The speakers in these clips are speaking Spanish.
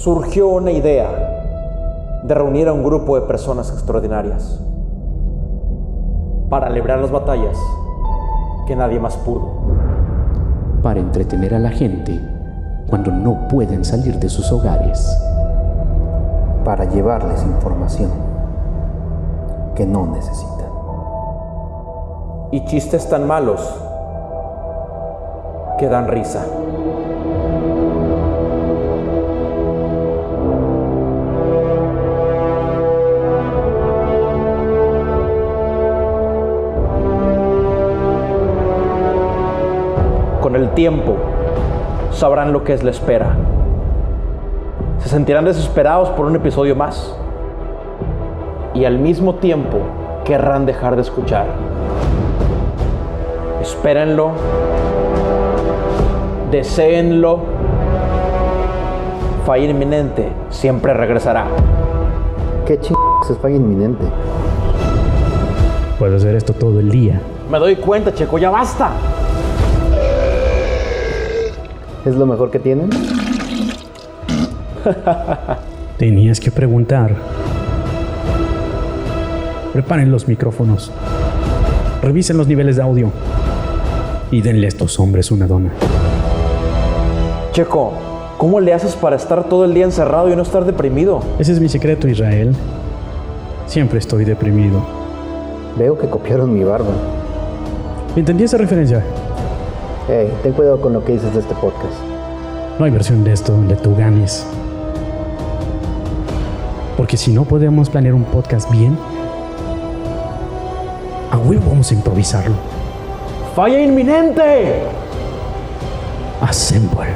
surgió una idea de reunir a un grupo de personas extraordinarias para librar las batallas que nadie más pudo. Para entretener a la gente cuando no pueden salir de sus hogares. Para llevarles información que no necesitan. Y chistes tan malos que dan risa. Tiempo sabrán lo que es la espera. Se sentirán desesperados por un episodio más y al mismo tiempo querrán dejar de escuchar. Espérenlo, deseenlo. Falla inminente siempre regresará. ¿Qué chingados es falla inminente? Puedo hacer esto todo el día. Me doy cuenta, Checo, ya basta. ¿Es lo mejor que tienen? Tenías que preguntar. Preparen los micrófonos. Revisen los niveles de audio. Y denle a estos hombres una dona. Checo, ¿cómo le haces para estar todo el día encerrado y no estar deprimido? Ese es mi secreto, Israel. Siempre estoy deprimido. Veo que copiaron mi barba. ¿Entendí esa referencia? Hey, ten cuidado con lo que dices de este podcast. No hay versión de esto donde tú ganes. Porque si no podemos planear un podcast bien, a huevo vamos a improvisarlo. ¡Falla inminente! Assemble.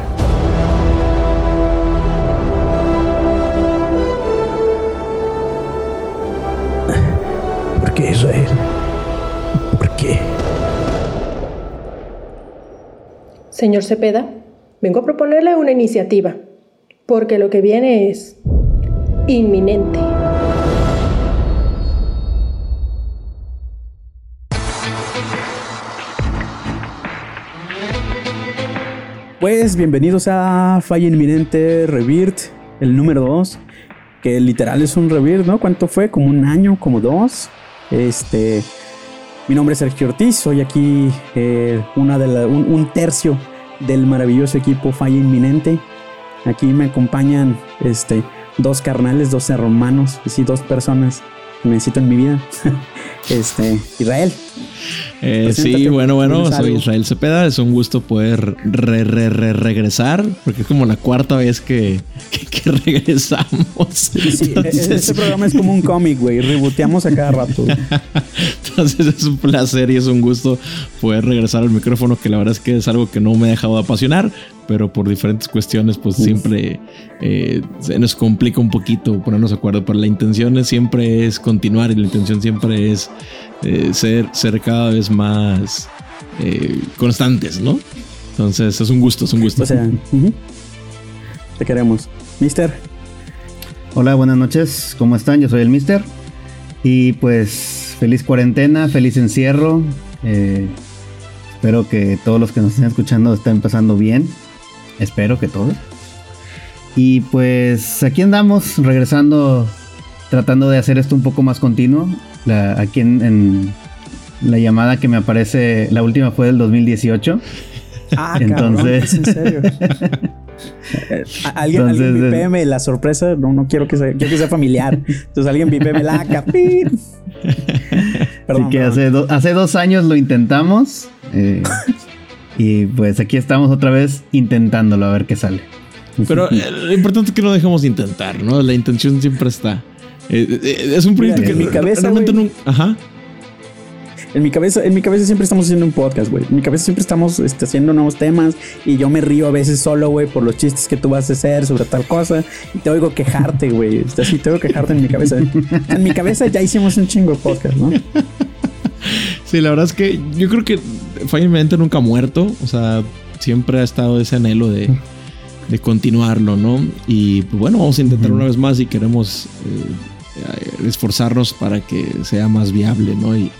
¿Por qué Israel? Señor Cepeda, vengo a proponerle una iniciativa, porque lo que viene es inminente. Pues bienvenidos a Falla Inminente Rebirth, el número 2, que literal es un Rebirth, ¿no? ¿Cuánto fue? ¿Como un año? ¿Como dos? Este, mi nombre es Sergio Ortiz, soy aquí eh, una de la- un, tercio del maravilloso equipo Falla Inminente. Aquí me acompañan este, dos carnales, dos hermanos, y sí, dos personas que necesito en mi vida. este, Israel. Eh, sí, bueno, bueno, soy algo. Israel Cepeda. Es un gusto poder re, re, re- regresar, porque es como la cuarta vez que, que, que regresamos. Sí, Entonces, este programa es como un cómic, güey. Reboteamos a cada rato. entonces es un placer y es un gusto poder regresar al micrófono, que la verdad es que es algo que no me ha dejado de apasionar, pero por diferentes cuestiones, pues siempre eh, se nos complica un poquito ponernos de acuerdo. Pero la intención es- siempre es continuar y la intención siempre es eh, ser, ser cada vez más eh, constantes, ¿no? Entonces es un gusto, es un gusto. O sea, te queremos. Mister, Hola, buenas noches. ¿Cómo están? Yo soy el Mister. Y pues feliz cuarentena, feliz encierro. Eh, espero que todos los que nos estén escuchando estén pasando bien. Espero que todos. Y pues aquí andamos regresando, tratando de hacer esto un poco más continuo. La- aquí en, en la llamada que me aparece, la última fue del 2018. Ah, Entonces- cabrón, ¿es en serio. Alguien, Entonces, alguien vipéeme la sorpresa. No, no quiero que sea, quiero que sea familiar. Entonces alguien vipéeme la capit. Así que hace, do- hace dos años lo intentamos. eh, y pues aquí estamos otra vez intentándolo a ver qué sale. Pero eh, lo importante es que no dejemos de intentar, ¿no? La intención siempre está. Eh, eh, es un proyecto Mira, que en mi cabeza, realmente güey. no. Ajá. En mi cabeza, en mi cabeza siempre estamos haciendo un podcast, güey. En mi cabeza siempre estamos este, haciendo nuevos temas y yo me río a veces solo, güey, por los chistes que tú vas a hacer sobre tal cosa y te oigo quejarte, güey. Así te oigo quejarte en mi cabeza. En mi cabeza ya hicimos un chingo de podcast, ¿no? Sí, la verdad es que yo creo que Finalmente nunca ha muerto. O sea, siempre ha estado ese anhelo de, de continuarlo, ¿no? Y pues bueno, vamos a intentar una vez más y queremos eh, esforzarnos para que sea más viable, ¿no? Y,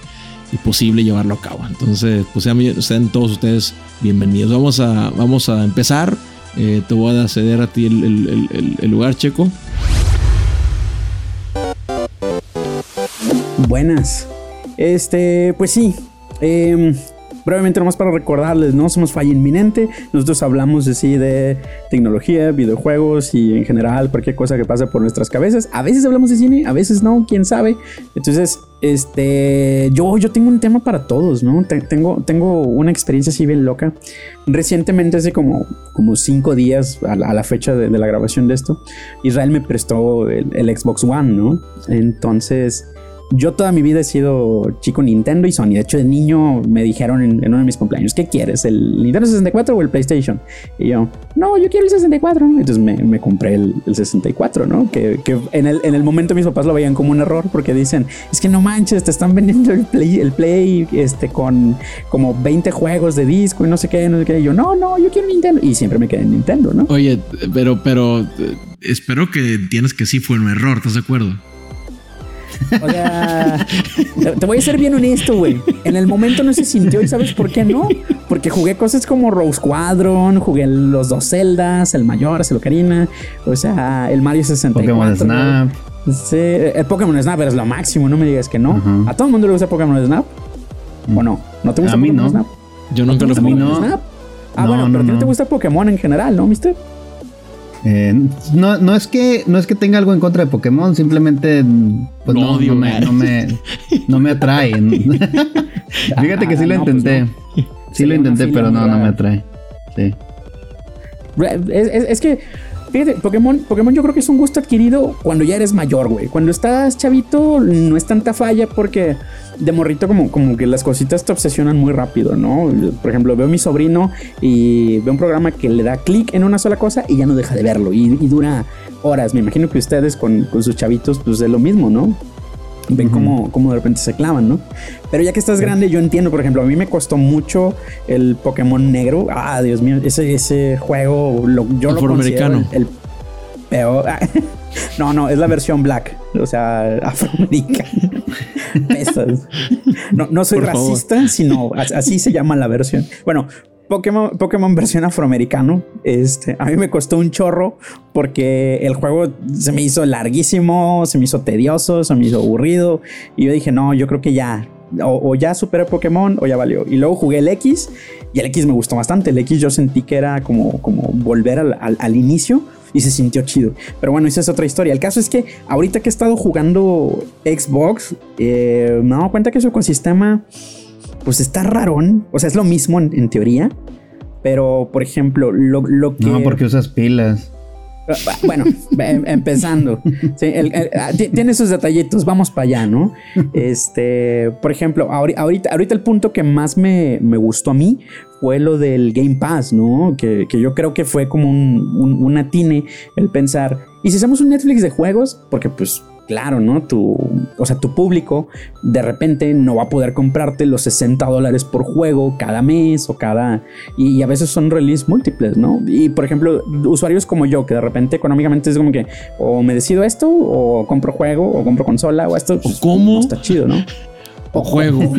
posible llevarlo a cabo. Entonces, pues sean, todos ustedes bienvenidos. Vamos a, vamos a empezar Eh, te voy a ceder a ti el- el lugar, Checo. Buenas. Este, pues sí. em, brevemente nomás para recordarles, ¿no? Somos Falla Inminente. Nosotros hablamos así de tecnología, videojuegos y en general cualquier cosa que pasa por nuestras cabezas. A veces hablamos de cine, a veces no, quién sabe. Entonces, este, yo, yo tengo un tema para todos, ¿no? Te- tengo, tengo una experiencia así bien loca. Recientemente, hace como, como cinco días a la, fecha de, de la grabación de esto, Israel me prestó el Xbox One, ¿no? Entonces, yo toda mi vida he sido chico Nintendo y Sony. De hecho, de niño me dijeron en, uno de mis cumpleaños, ¿qué quieres? ¿El Nintendo 64 o el PlayStation? Y yo, no, yo quiero el 64. Entonces me, compré el, el 64, ¿no? Que, que en, el, en el momento mis papás lo veían como un error porque dicen, es que no manches, te están vendiendo el Play, el Play este, con como 20 juegos de disco y no sé qué, no sé qué. Y yo, no, no, yo quiero Nintendo. Y siempre me quedé en Nintendo, ¿no? Oye, pero, pero eh, espero que entiendas que sí fue un error, ¿estás de acuerdo? O sea, te- voy a ser bien honesto, güey. En el momento no se sintió y ¿sabes por qué no? Porque jugué cosas como Rose Squadron, jugué los dos Zeldas, el Mayor, el Ocarina, o sea, el Mario 64. Pokémon Snap. Sí, el Pokémon Snap es lo máximo, no me digas que no. ¿A todo el mundo le gusta Pokémon Snap? ¿O no? ¿No te gusta A mí Pokémon no. Snap? Yo nunca lo ¿Te gusta jugué. no. Pokémon Snap? Ah, No, bueno, no, pero a ti no no. te gusta Pokémon en general, ¿no, mister? Eh, no, no es que no es que tenga algo en contra de Pokémon, simplemente pues no, odio, no me, no me no me atrae. Fíjate que sí lo Ah, no, pues intenté. no. Sí Sería lo intenté, pero no, no me atrae. Sí. Es, es- es que, Pokémon, Pokémon yo creo que es un gusto adquirido cuando ya eres mayor, güey. Cuando estás chavito no es tanta falla porque de morrito como, como que las cositas te obsesionan muy rápido, ¿no? Por ejemplo, veo a mi sobrino y veo un programa que le da clic en una sola cosa y ya no deja de verlo y, y dura horas. Me imagino que ustedes con, con sus chavitos pues es lo mismo, ¿no? Ven cómo, cómo de repente se clavan, ¿no? Pero ya que estás grande, yo entiendo, por ejemplo, a mí me costó mucho el Pokémon negro. Ah, Dios mío, ese, ese juego, lo, yo lo considero el, el peor. No, no, es la versión black, o sea, afroamericana. Pesas. No, no soy Por favor. racista, sino as- así se llama la versión. Bueno, Pokémon, Pokémon versión afroamericano. Este, a mí me costó un chorro porque el juego se me hizo larguísimo, se me hizo tedioso, se me hizo aburrido. Y yo dije, no, yo creo que ya. O, ya superé Pokémon o ya valió. Y luego jugué el X y el X me gustó bastante. El X yo sentí que era como, como volver al, al- al inicio y se sintió chido. Pero bueno, esa es otra historia. El caso es que ahorita que he estado jugando Xbox, eh, me he dado cuenta que su ecosistema pues está rarón. O sea, es lo mismo en, en teoría. Pero, por ejemplo, lo, lo que... No, porque usas pilas. Ah, Bueno, em- empezando. Sí, el- el- ah, ti- tiene sus detallitos, vamos para allá, ¿no? Este, por ejemplo, ahori- ahorita, ahorita el punto que más me, me gustó a mí fue lo del Game Pass, ¿no? Que, que yo creo que fue como un, un, un atine el pensar, ¿y si hacemos un Netflix de juegos? Porque pues... Claro, ¿no? Tu, o sea, tu público de repente no va a poder comprarte los 60 dólares por juego cada mes o cada... Y, y a veces son release múltiples, ¿no? Y por ejemplo, usuarios como yo, que de repente económicamente es como que o me decido esto, o compro juego, o compro consola, o esto. pues, cómo? no está chido, ¿no? O juego.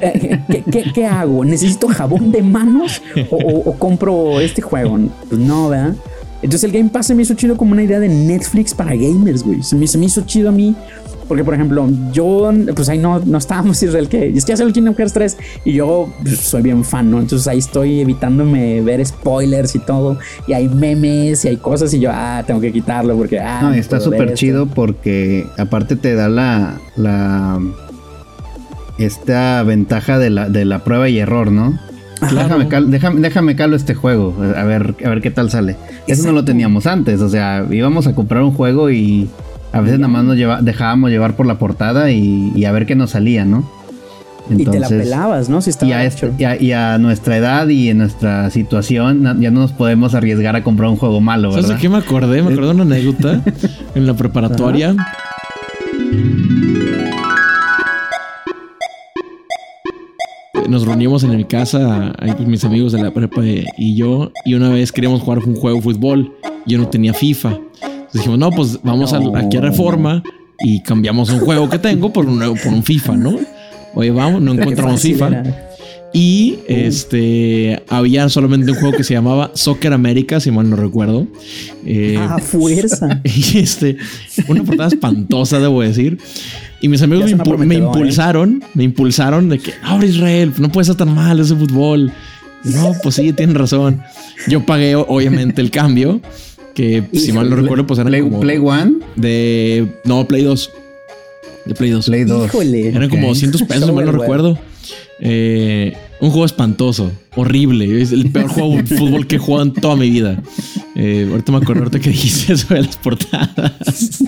¿Qué, qué- qué hago? ¿Necesito jabón de manos o, o- o compro este juego? Pues no, ¿verdad? Entonces el Game Pass se me hizo chido como una idea de Netflix para gamers, güey. Se me, se me hizo chido a mí. Porque, por ejemplo, yo, pues ahí no, no estábamos Israel, que es que hace el Kingdom Hearts 3 y yo pues, soy bien fan, ¿no? Entonces ahí estoy evitándome ver spoilers y todo. Y hay memes y hay cosas y yo, ah, tengo que quitarlo porque, ah. No, está súper chido porque aparte te da la, la esta ventaja de la, de la prueba y error, ¿no? Déjame, cal- déjame, déjame calo este juego, a ver, a ver qué tal sale. Eso no lo teníamos antes, o sea, íbamos a comprar un juego y a veces nada más nos lleva- dejábamos llevar por la portada y, y a ver qué nos salía, ¿no? y te la pelabas, ¿no? Si estaba y a, hecho. este- y a- y a nuestra edad y en nuestra situación ya no nos podemos arriesgar a comprar un juego malo, ¿Sabes ¿verdad? de qué me acordé? Me acordé de una anécdota en la preparatoria. Nos reunimos en mi casa, ahí pues, mis amigos de la prepa y yo, y una vez queríamos jugar un juego de fútbol. Yo no tenía FIFA. Entonces dijimos, no, pues vamos al- aquí a Reforma y cambiamos un juego que tengo por un, por un FIFA, ¿no? Oye, vamos, no encontramos FIFA. era. Y este había solamente un juego que se llamaba Soccer América, si mal no recuerdo. Eh, Ah, fuerza. y este, una portada espantosa, debo decir. Y mis amigos me, impu- ¿eh? impulsaron, me impulsaron de que, ahora Israel, no puede ser tan mal ese fútbol. No, pues sí, tienen razón. Yo pagué obviamente el cambio, que si mal no recuerdo, pues eran Play, como Play One, de, no, Play 2. De Play 2. Play 2. Híjole. Eran como Ok. 200 pesos, si mal no recuerdo. Eh, un juego espantoso, horrible. Es el peor juego de fútbol que he jugado en toda mi vida. Eh, ahorita me acuerdo ahorita que dijiste eso de las portadas.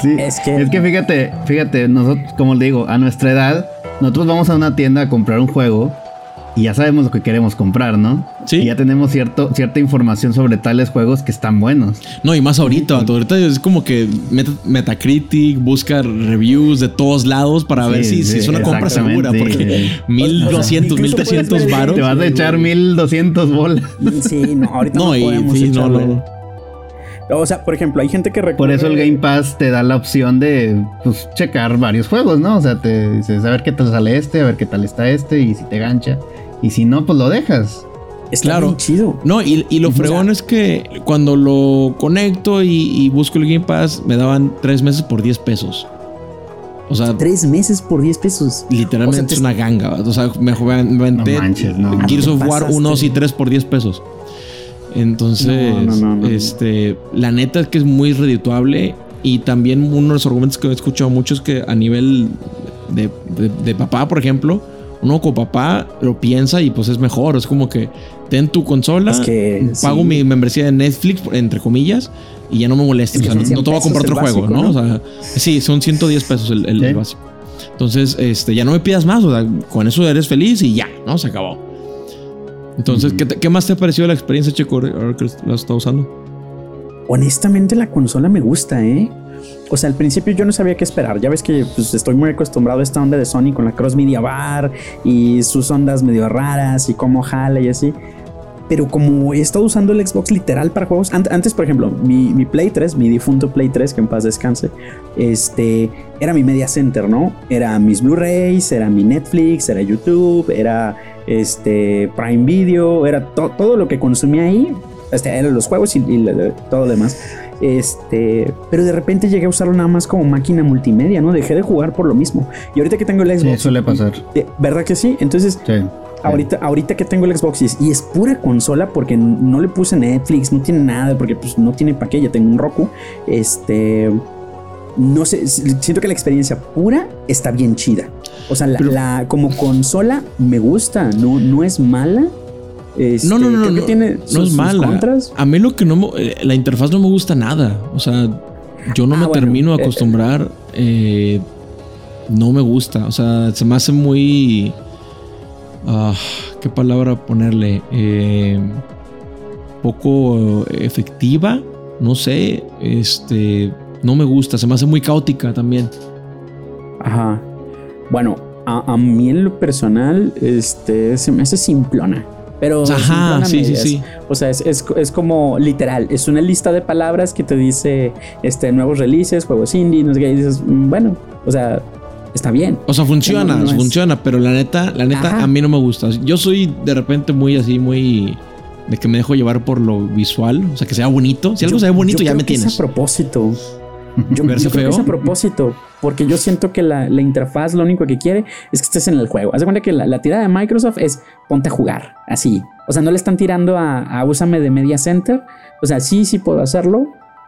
Sí, Es que- es que fíjate, fíjate, nosotros, como le digo, a nuestra edad, nosotros vamos a una tienda a comprar un juego y ya sabemos lo que queremos comprar, ¿no? Sí. Y ya tenemos cierto, cierta información sobre tales juegos que están buenos. No, y más ahorita, ahorita es como que Meta- Metacritic busca reviews de todos lados para ver Sí, si, si sí, es una compra segura. Porque Sí. 1200, incluso puedes 1300 ver el varos. Te vas a echar 1200 bolas. Sí, no, ahorita no, No, y podemos no, echarle. no. O sea, por ejemplo, hay gente que recuerda. Por eso el Game Pass te da la opción de pues, checar varios juegos, ¿no? O sea, te dices a ver qué tal sale este, a ver qué tal está este, y si te gancha. Y si no, pues lo dejas. Está Claro. bien chido. No, y, y lo O sea- fregón es que cuando lo conecto y, y busco el Game Pass, me daban tres meses por 10 pesos. O sea, Tres meses por 10 pesos. literalmente O sea, te- es una ganga. O sea, me me aventé No manches, no. Gears of War pasaste. 1, 2 y 3 por 10 pesos. Entonces, No, no, este, la neta es que es muy redituable. Y también uno de los argumentos que he escuchado mucho es que a nivel de, de- de papá, por ejemplo, uno como papá lo piensa y pues es mejor. Es como que ten tu consola, Es que, pago sí. mi membresía de Netflix, entre comillas, y ya no me molestes. Es que O sea, son no te voy a 100 comprar otro juego, ¿no? ¿no? O sea, sí, son 110 pesos el, el- el básico. Entonces, este, ya no me pidas más, o sea, con eso eres feliz y ya, ¿no? Se acabó. Entonces, ¿qué, te- qué más te ha parecido la experiencia, Checo, ahora que la estás usando? Honestamente, la consola me gusta, ¿eh? O sea, al principio yo no sabía qué esperar. Ya ves que pues, estoy muy acostumbrado a esta onda de Sony con la Cross Media Bar y sus ondas medio raras y cómo jala y así. Pero como he estado usando el Xbox literal para juegos, an- antes, por ejemplo, mi, mi Play 3, mi difunto Play 3, que en paz descanse, este era mi media center, ¿no? Era mis Blu-rays, era mi Netflix, era YouTube, era este Prime Video, era to- todo lo que consumía ahí, este, eran los juegos y, todo lo demás. Este, pero de repente llegué a usarlo nada más como máquina multimedia, ¿no? Dejé de jugar por lo mismo. Y ahorita que tengo el Sí, Xbox, suele pasar. de- ¿verdad que sí? Entonces, Sí. Ahorita, ahorita que tengo el Xbox y es, y es pura consola porque no le puse Netflix, no tiene nada, porque pues no tiene para qué, ya tengo un Roku. Este, no sé, siento que la experiencia pura está bien chida. O sea, la, la- como consola me gusta, no, no es mala. Este, No, no, no, creo no, es mala. contras. A mí lo que no me, eh, la interfaz no me gusta nada. O sea, yo no Ah, me bueno, termino de eh, acostumbrar. eh, no me gusta. O sea, se me hace muy. ah, ¿Qué palabra ponerle? Eh, poco efectiva. No sé. Este. No me gusta. Se me hace muy caótica también. Ajá. Bueno, a, a mí en lo personal, este, se me hace simplona. Pero Ajá, sí, sí, sí. O sea, es, es- es como literal, es una lista de palabras que te dice este, nuevos releases, juegos indie, no sé qué, y dices, mm, bueno, o sea, está bien. O sea, funciona, No, no es- funciona, pero la neta, la neta, Ajá. a mí no me gusta. Yo soy de repente muy así, muy de que me dejo llevar por lo visual, o sea, que sea bonito. Si algo Yo- se ve bonito, yo ya creo me que tienes. Es a propósito. Yo, ¿Verse yo creo que es a propósito, porque yo siento que la, la interfaz lo único que quiere es que estés en el juego. Haz de cuenta que la, la tirada de Microsoft es ponte a jugar, así. O sea, no le están tirando a, a úsame de media center. O sea, sí, sí puedo hacerlo,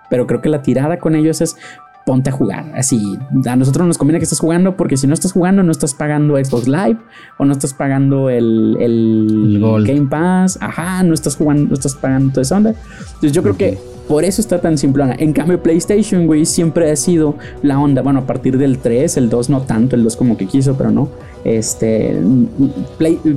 pero creo que la tirada con ellos es ponte a jugar. Así, a nosotros nos conviene que estés jugando porque si no estás jugando, no estás pagando Xbox Live o no estás pagando el, el. Game Pass. Ajá, no estás jugando, no estás pagando toda esa onda. Entonces yo creo que por eso está tan simplona. En cambio, PlayStation, güey, siempre ha sido la onda. Bueno, a partir del 3, el 2 no tanto, el 2 como que quiso, pero no. Este,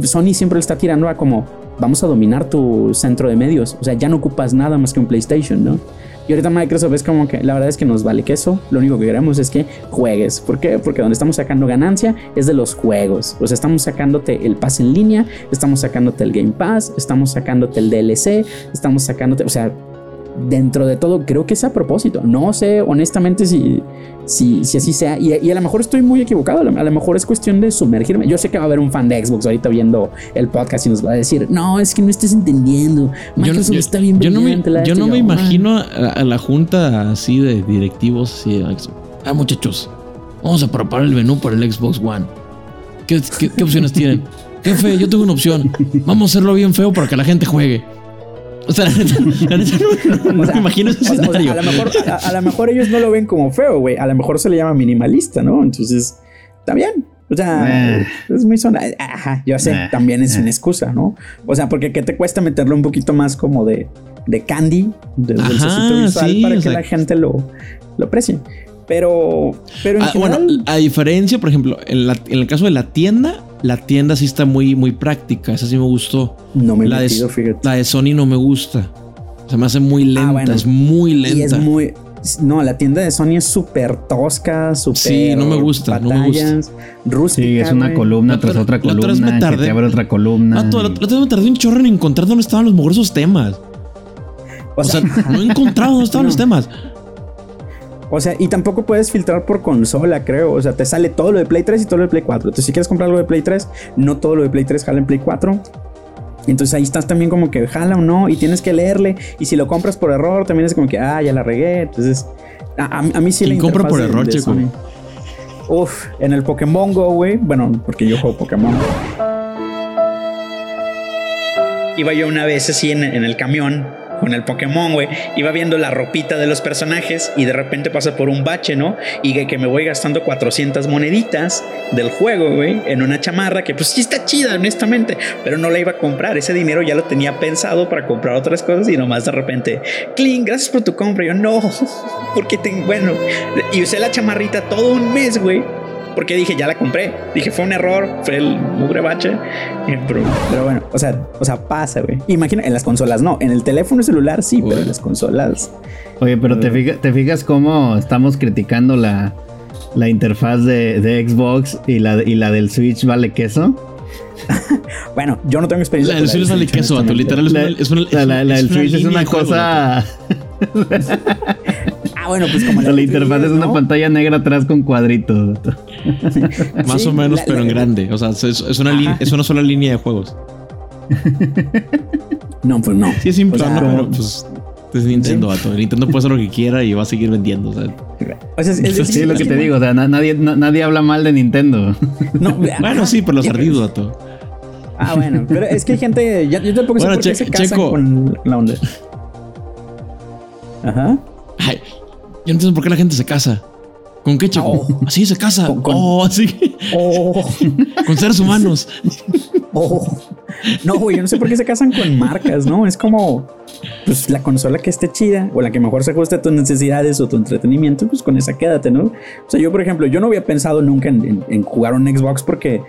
Sony siempre está tirando a como, vamos a dominar tu centro de medios. O sea, ya no ocupas nada más que un PlayStation, ¿no? Y ahorita Microsoft es como que la verdad es que nos vale queso. Lo único que queremos es que juegues. ¿Por qué? Porque donde estamos sacando ganancia es de los juegos. O sea, estamos sacándote el pase en línea, estamos sacándote el Game Pass, estamos sacándote el DLC, estamos sacándote, o sea, dentro de todo creo que es a propósito. No sé honestamente si, si, si así sea. Y, y a lo mejor estoy muy equivocado. A lo, mejor es cuestión de sumergirme. Yo sé que va a haber un fan de Xbox ahorita viendo el podcast y nos va a decir, no, es que no estás entendiendo. Microsoft está bien yo no me, la yo esta". no me yo, imagino a, a la junta así de directivos. Así de, ah, muchachos, vamos a preparar el menú para el Xbox One. ¿Qué, qué- qué opciones tienen? Jefe, yo tengo una opción. Vamos a hacerlo bien feo para que la gente juegue. O sea, la neta, la neta no, no O sea, me imagino ese o sea, o sea, escenario. a, lo mejor, a, a lo mejor ellos no lo ven como feo, güey. A lo mejor se le llama minimalista, ¿no? Entonces, también. O sea, Eh. es muy zona. Ajá, yo sé, Eh, también es eh. una excusa, ¿no? O sea, porque ¿qué te cuesta meterlo un poquito más como de, de candy, de Ajá, dulcecito visual sí, para que sea, la gente lo, lo aprecie? Pero, pero en Ah, general, bueno, a diferencia, por ejemplo, en, la- en el caso de la tienda, la tienda sí está muy, muy práctica. Esa sí me gustó. no me he la, de, fíjate. la de Sony no me gusta. Se me hace muy lenta, bueno. es muy lenta. Y es muy. No, la tienda de Sony es súper tosca, súper. Sí, no me gusta, no me gusta. batallas, Rústica. Sí, es una columna tras otra- otra la otra vez me columna, que te abre otra columna. Ah, toda la, otra vez me tardé un chorro en encontrar dónde estaban los mugrosos temas. O O sea, sea, no he encontrado dónde estaban No. los temas. O sea, y tampoco puedes filtrar por consola, creo. O sea, te sale todo lo de Play 3 y todo lo de Play 4. Entonces, si quieres comprar algo de Play 3, no todo lo de Play 3 jala en Play 4. Entonces ahí estás también como que jala o no y tienes que leerle. Y si lo compras por error, también es como que, ah, ya la regué. Entonces, a, a- a mí sí ¿Quién la compra por de- error, de chico? Sony. Uf, en el Pokémon Go, güey. Bueno, porque yo juego Pokémon. Iba yo una vez así en, en el camión con el Pokémon, güey. Iba viendo la ropita de los personajes y de repente pasa por un bache, ¿no? Y que, que me voy gastando 400 moneditas del juego, güey, en una chamarra que pues sí está chida, honestamente, pero no la iba a comprar. Ese dinero ya lo tenía pensado para comprar otras cosas y nomás de repente, Clean, gracias por tu compra. Yo, no, porque te, bueno, y usé la chamarrita todo un mes, güey. Porque dije, ya la compré. Dije, fue un error, fue el mugre bache. Eh, Pero, pero bueno, o sea, o sea, pasa, güey. Imagina, en las consolas no. En el teléfono celular sí, pero en las consolas. Oye, pero te, fija- te fijas cómo estamos criticando la, la interfaz de, de Xbox y la, y la del Switch vale queso. Bueno, yo no tengo experiencia. La del Switch vale queso. Literal, es La, una, es una, la- la- la es del Switch es una cosa. Ah, bueno, pues como la, interfaz 3DS, es una pantalla negra atrás con cuadritos. Más Sí, o menos, la- pero la- en grande. O sea, es, es una, Ajá. es una sola línea de juegos. No, pues no. Sí, es simple, O sea, pero pues es Nintendo, vato. Nintendo puede hacer lo que quiera y va a seguir vendiendo. O sea, O sea, es, es- es- Sí, es lo que te digo, o sea, na- nadie, na- nadie habla mal de Nintendo. No, bueno, sí, pero los ardidos, vato. Ah, bueno, pero es que hay gente. Ya, yo tampoco sé Bueno, por qué se casan Checo. con la onda. Ajá. Ay, yo no entiendo por qué la gente se casa. ¿Con qué, chico? Oh. Así se casa. Con- con- Oh, así. Oh, Con seres humanos. oh. No, güey, yo no sé por qué se casan con marcas, ¿no? Es como, pues la consola que esté chida o la que mejor se ajuste a tus necesidades o tu entretenimiento, pues con esa quédate, ¿no? O sea, yo, por ejemplo, yo no había pensado nunca en, en- en jugar un Xbox porque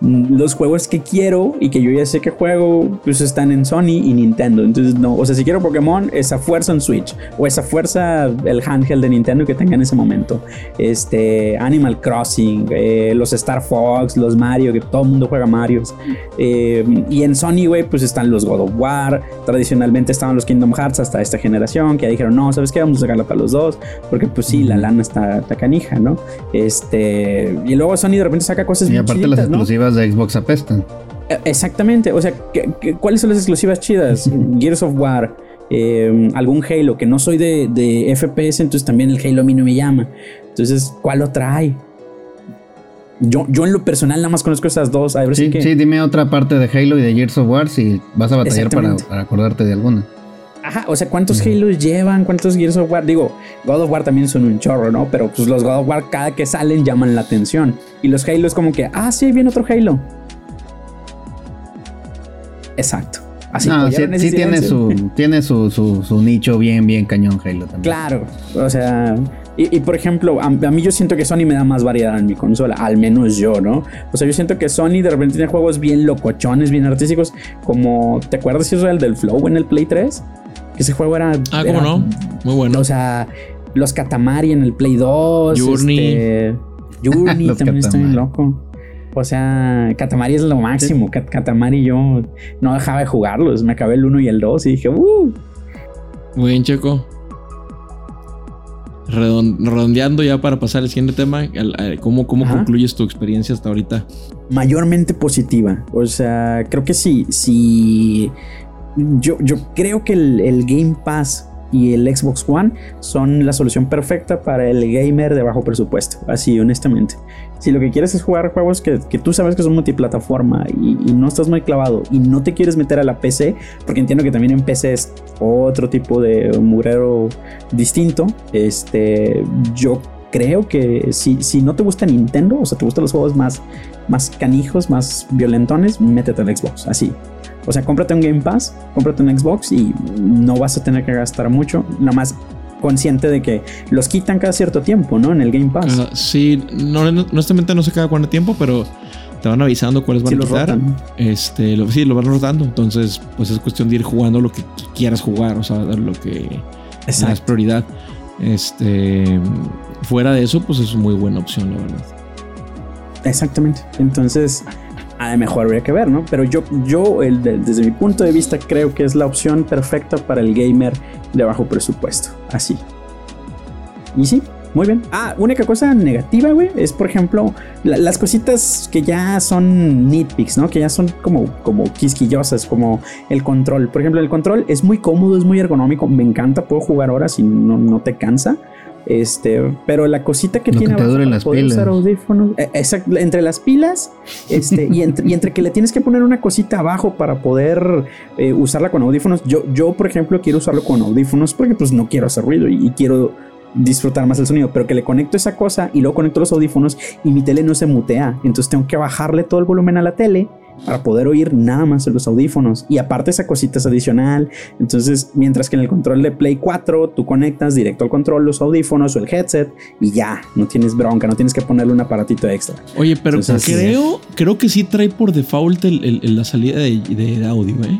los juegos que quiero y que yo ya sé que juego, pues están en Sony y Nintendo. Entonces, no, o sea, si quiero Pokémon, esa fuerza en Switch o esa fuerza el handheld de Nintendo que tenga en ese momento. Este, Animal Crossing, eh, los Star Fox, los Mario, que todo el mundo juega Marios. Eh, y en Sony, güey, pues están los God of War. Tradicionalmente estaban los Kingdom Hearts hasta esta generación, que ya dijeron, no, ¿sabes qué? Vamos a sacarla para los dos, porque pues sí, la lana está, está canija, ¿no? Este, y luego Sony de repente saca cosas Y aparte las ¿no? Exclusivas de Xbox apestan. Eh, Exactamente, o sea, ¿qué- qué- cuáles son las exclusivas chidas? Gears of War, eh, algún Halo, que no soy de, de FPS, entonces también el Halo a mí no me llama. Entonces, ¿cuál otra hay? Yo, yo en lo personal nada más conozco esas dos. A ver Sí, si que... sí, dime otra parte de Halo y de Gears of War si vas a batallar para acordarte de alguna. Ajá, o sea, ¿cuántos Halos llevan? ¿Cuántos Gears of War? Digo, God of War también son un chorro, ¿no? Pero pues los God of War cada que salen llaman la atención. Y los Halo es como que, ah, sí, viene otro Halo. Exacto. Así no, sí, sí tiene, su, tiene su, su, su nicho bien, bien cañón Halo también. Claro, o sea, y, y, por ejemplo, a, a, mí yo siento que Sony me da más variedad en mi consola, al menos yo, ¿no? O sea, yo siento que Sony de repente tiene juegos bien locochones, bien artísticos, como, ¿te acuerdas Israel del Flow en el Play 3? Que ese juego era... Ah, era, ¿cómo no? Muy bueno. O sea, los Katamari en el Play 2. Journey. Este, Journey también estoy Katamari. loco. O sea, Katamari es lo máximo. Kat- Katamari yo no dejaba de jugarlos. Me acabé el 1 y el 2 y dije, ¡uh! Muy bien, Checo. Redon- redondeando ya para pasar al siguiente tema, ¿cómo, cómo Ajá. concluyes tu experiencia hasta ahorita? mayormente positiva. O sea, creo que sí, sí. Yo, yo creo que el, el Game Pass y el Xbox One son la solución perfecta para el gamer de bajo presupuesto. Así, honestamente. Si lo que quieres es jugar juegos que, que tú sabes que son multiplataforma y, no estás muy clavado y no te quieres meter a la PC, porque entiendo que también en PC es otro tipo de murero distinto, este, yo creo que si, si no te gusta Nintendo, o sea, te gustan los juegos más, más canijos, más violentones, métete al Xbox, así. O sea, cómprate un Game Pass, cómprate un Xbox y no vas a tener que gastar mucho, nada más consciente de que los quitan cada cierto tiempo, ¿no? En el Game Pass. Cada- sí, no, no- honestamente no sé cada cuánto tiempo, pero te van avisando cuáles van Sí a quitar. Este, lo, sí, lo van rotando. Entonces, pues es cuestión de ir jugando lo que quieras jugar, o sea, lo que es prioridad. Este, fuera de eso, pues es muy buena opción, la verdad. Exactamente. Entonces, a mejor habría que ver, ¿no? Pero yo, yo desde mi punto de vista, creo que es la opción perfecta para el gamer de bajo presupuesto. Así. Y sí, muy bien. Ah, única cosa negativa, güey, es por ejemplo la- las cositas que ya son nitpicks, ¿no? Que ya son como, como quisquillosas, como el control. Por ejemplo, el control es muy cómodo, es muy ergonómico, me encanta, puedo jugar horas y no, no te cansa. Este, pero la cosita que Lo tiene que te duren las pilas. audífonos, eh, exacto, entre las pilas este, y, entre, y entre que le tienes que poner una cosita abajo para poder eh, usarla con audífonos. Yo, yo, por ejemplo, quiero usarlo con audífonos porque pues no quiero hacer ruido y, y quiero disfrutar más el sonido, pero que le conecto esa cosa y luego conecto los audífonos y mi tele no se mutea. Entonces tengo que bajarle todo el volumen a la tele para poder oír nada más en los audífonos. Y aparte esa cosita es adicional. Entonces, mientras que en el control de Play 4 tú conectas directo al control los audífonos o el headset y ya, no tienes bronca, no tienes que ponerle un aparatito extra. Oye, pero Entonces, creo, creo que sí trae por default el- el- el- la salida de, de audio, ¿eh?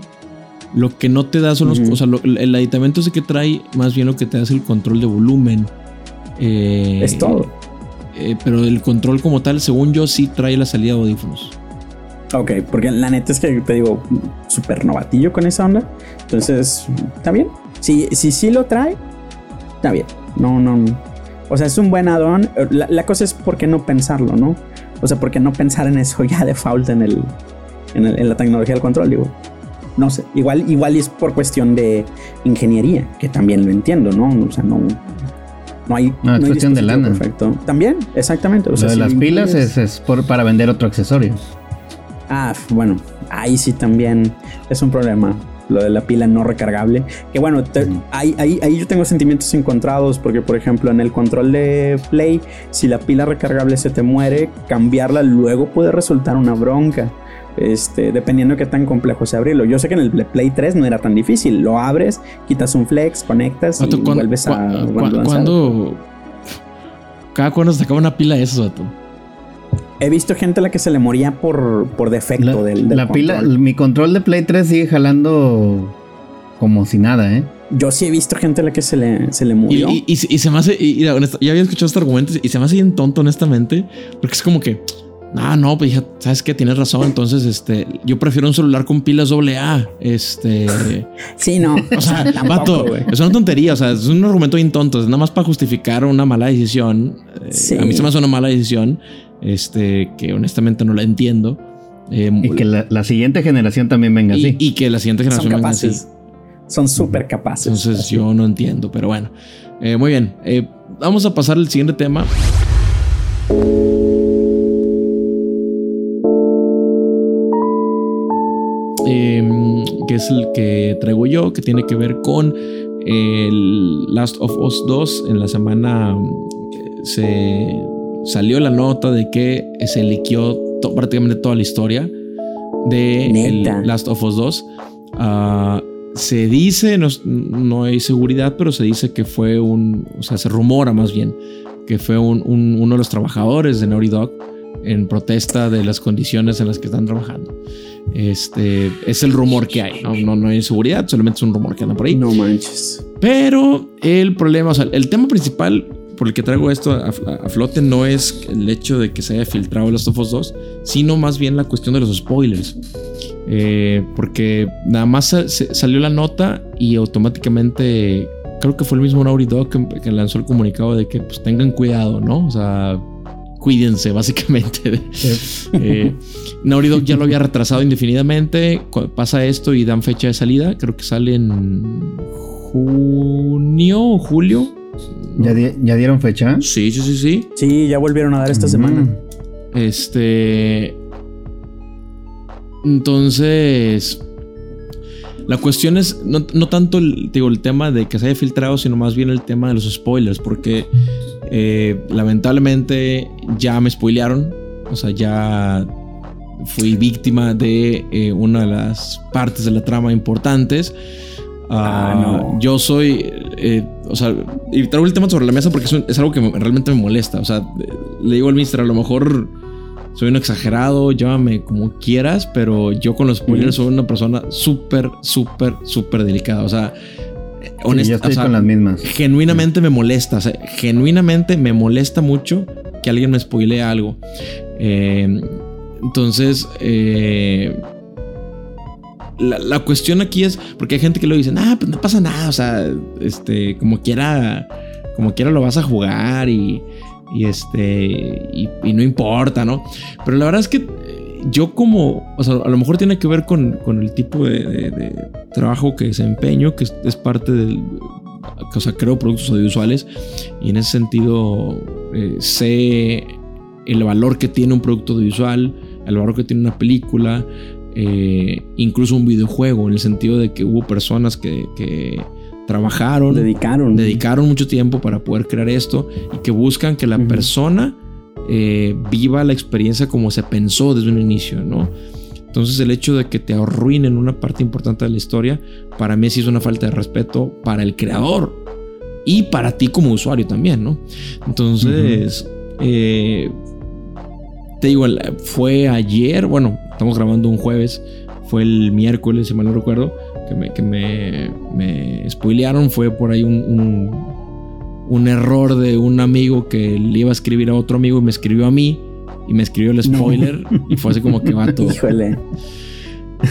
Lo que no te da son los. Ujú. O sea, lo- el aditamento ese que trae, más bien lo que te da es el control de volumen. Eh, es todo. eh, pero el control como tal, según yo, sí trae la salida de audífonos. Ok, porque la neta es que te digo, súper novatillo con esa onda. Entonces, está bien. Si sí si, sí lo trae, está bien. No, no. O sea, es un buen add-on. La, la cosa es por qué no pensarlo, ¿no? O sea, por qué no pensar en eso ya de default en, el, en, el- en la tecnología del control, digo. No sé, igual, igual es por cuestión de ingeniería, que también lo entiendo, ¿no? O sea, no, no hay. No, es hay cuestión de lana. Perfecto. También, exactamente. O Lo sea, de si las pilas es, es por- para vender otro accesorio. Ah, bueno, ahí sí también es un problema. Lo de la pila no recargable. Que bueno, te- ahí, ahí, ahí yo tengo sentimientos encontrados. Porque, por ejemplo, en el control de Play, si la pila recargable se te muere, cambiarla luego puede resultar una bronca. Este, dependiendo de qué tan complejo sea abrirlo. Yo sé que en el Play 3 no era tan difícil. Lo abres, quitas un flex, conectas y Vato, ¿cuándo- vuelves a. cua- vuelves a cua- lanzar. ¿Cuándo? Cada cuando se sacaba una pila de esos. He visto gente a la que se le moría por, por defecto La, del, del la pila, mi control de Play 3 sigue jalando como si nada, ¿eh? Yo sí he visto gente a la que se le, se le Y, murió. y- y se- y se me hace. y- y ya había escuchado este argumento y se me hace bien tonto, honestamente. Porque es como que. Ah, no, pues ya sabes que tienes razón. Entonces, este, yo prefiero un celular con pilas AA. Este, Sí, no. o sea, tampoco, vato, es una tontería. O sea, es un argumento bien tonto. Es nada más para justificar una mala decisión. Eh, Sí. A mí se me hace una mala decisión. Este, que honestamente no la entiendo. Eh, Y que la, la siguiente generación también venga y- así. y que la siguiente Son generación venga así. capaces. Son súper capaces. Entonces Así. yo no entiendo, pero bueno. Eh, muy bien. Eh, vamos a pasar al siguiente tema. Em, que es el que traigo yo, que tiene que ver con el Last of Us 2. En la semana se salió la nota de que se liqueó to- prácticamente toda la historia de el Last of Us 2. Ah, se dice, no, no hay seguridad, pero se dice que fue un, o sea, se rumora más bien, que fue un- un- uno de los trabajadores de Naughty Dog en protesta de las condiciones en las que están trabajando. Este es el rumor que hay, no, no, no hay seguridad, solamente es un rumor que anda por ahí. No manches. Pero el problema, o sea, el tema principal por el que traigo esto a, flote no es el hecho de que se haya filtrado Last of Us 2, sino más bien la cuestión de los spoilers. Eh, porque nada más se- salió la nota y automáticamente creo que fue el mismo Naughty Dog que, que lanzó el comunicado de que pues tengan cuidado, ¿no? O sea, cuídense básicamente. Eh, Naughty Dog ya lo había retrasado indefinidamente. Pasa esto y dan fecha de salida. Creo que sale en junio o julio. ¿Ya, di- ya dieron fecha? Sí, sí, sí, sí. Sí, ya volvieron a dar esta Mm. semana. Este. Entonces. La cuestión es no, no tanto el, digo, el tema de que se haya filtrado, sino más bien el tema de los spoilers, porque eh, lamentablemente ya me spoilearon. O sea, ya fui víctima de eh, una de las partes de la trama importantes. Ah, Ah, no. Yo soy, eh, o sea, y traigo el tema sobre la mesa porque es, un- es algo que me- realmente me molesta. O sea, le digo al mister, a lo mejor soy un exagerado, llámame como quieras, pero yo con los spoilers soy una persona súper, súper, súper delicada. O sea, Sí, honest- yo estoy o sea, con las mismas. genuinamente me molesta. O sea, genuinamente me molesta mucho que alguien me spoilee algo. Eh, entonces, eh, la, la cuestión aquí es porque hay gente que lo dice, ah, pues no pasa nada. O sea, este, como quiera, como quiera lo vas a jugar y, y este, y, y no importa, ¿no? Pero la verdad es que yo como, o sea, a lo mejor tiene que ver con, con el tipo de, de- de trabajo que desempeño, que es, es parte del, o sea, creo productos audiovisuales y en ese sentido eh, sé el valor que tiene un producto audiovisual, el valor que tiene una película, eh, incluso un videojuego, en el sentido de que hubo personas que, que trabajaron, Dedicaron. dedicaron mucho tiempo para poder crear esto y que buscan que la persona eh, viva la experiencia como se pensó desde un inicio, ¿no? Entonces el hecho de que te arruinen una parte importante de la historia, para mí sí es una falta de respeto para el creador y para ti como usuario también, ¿no? Entonces, eh, te digo, fue ayer, bueno, estamos grabando un jueves, fue el miércoles, si mal no recuerdo, que me, que me, me spoilearon, fue por ahí un, un, un error de un amigo que le iba a escribir a otro amigo y me escribió a mí y me escribió el spoiler y fue así como que va todo. Híjole.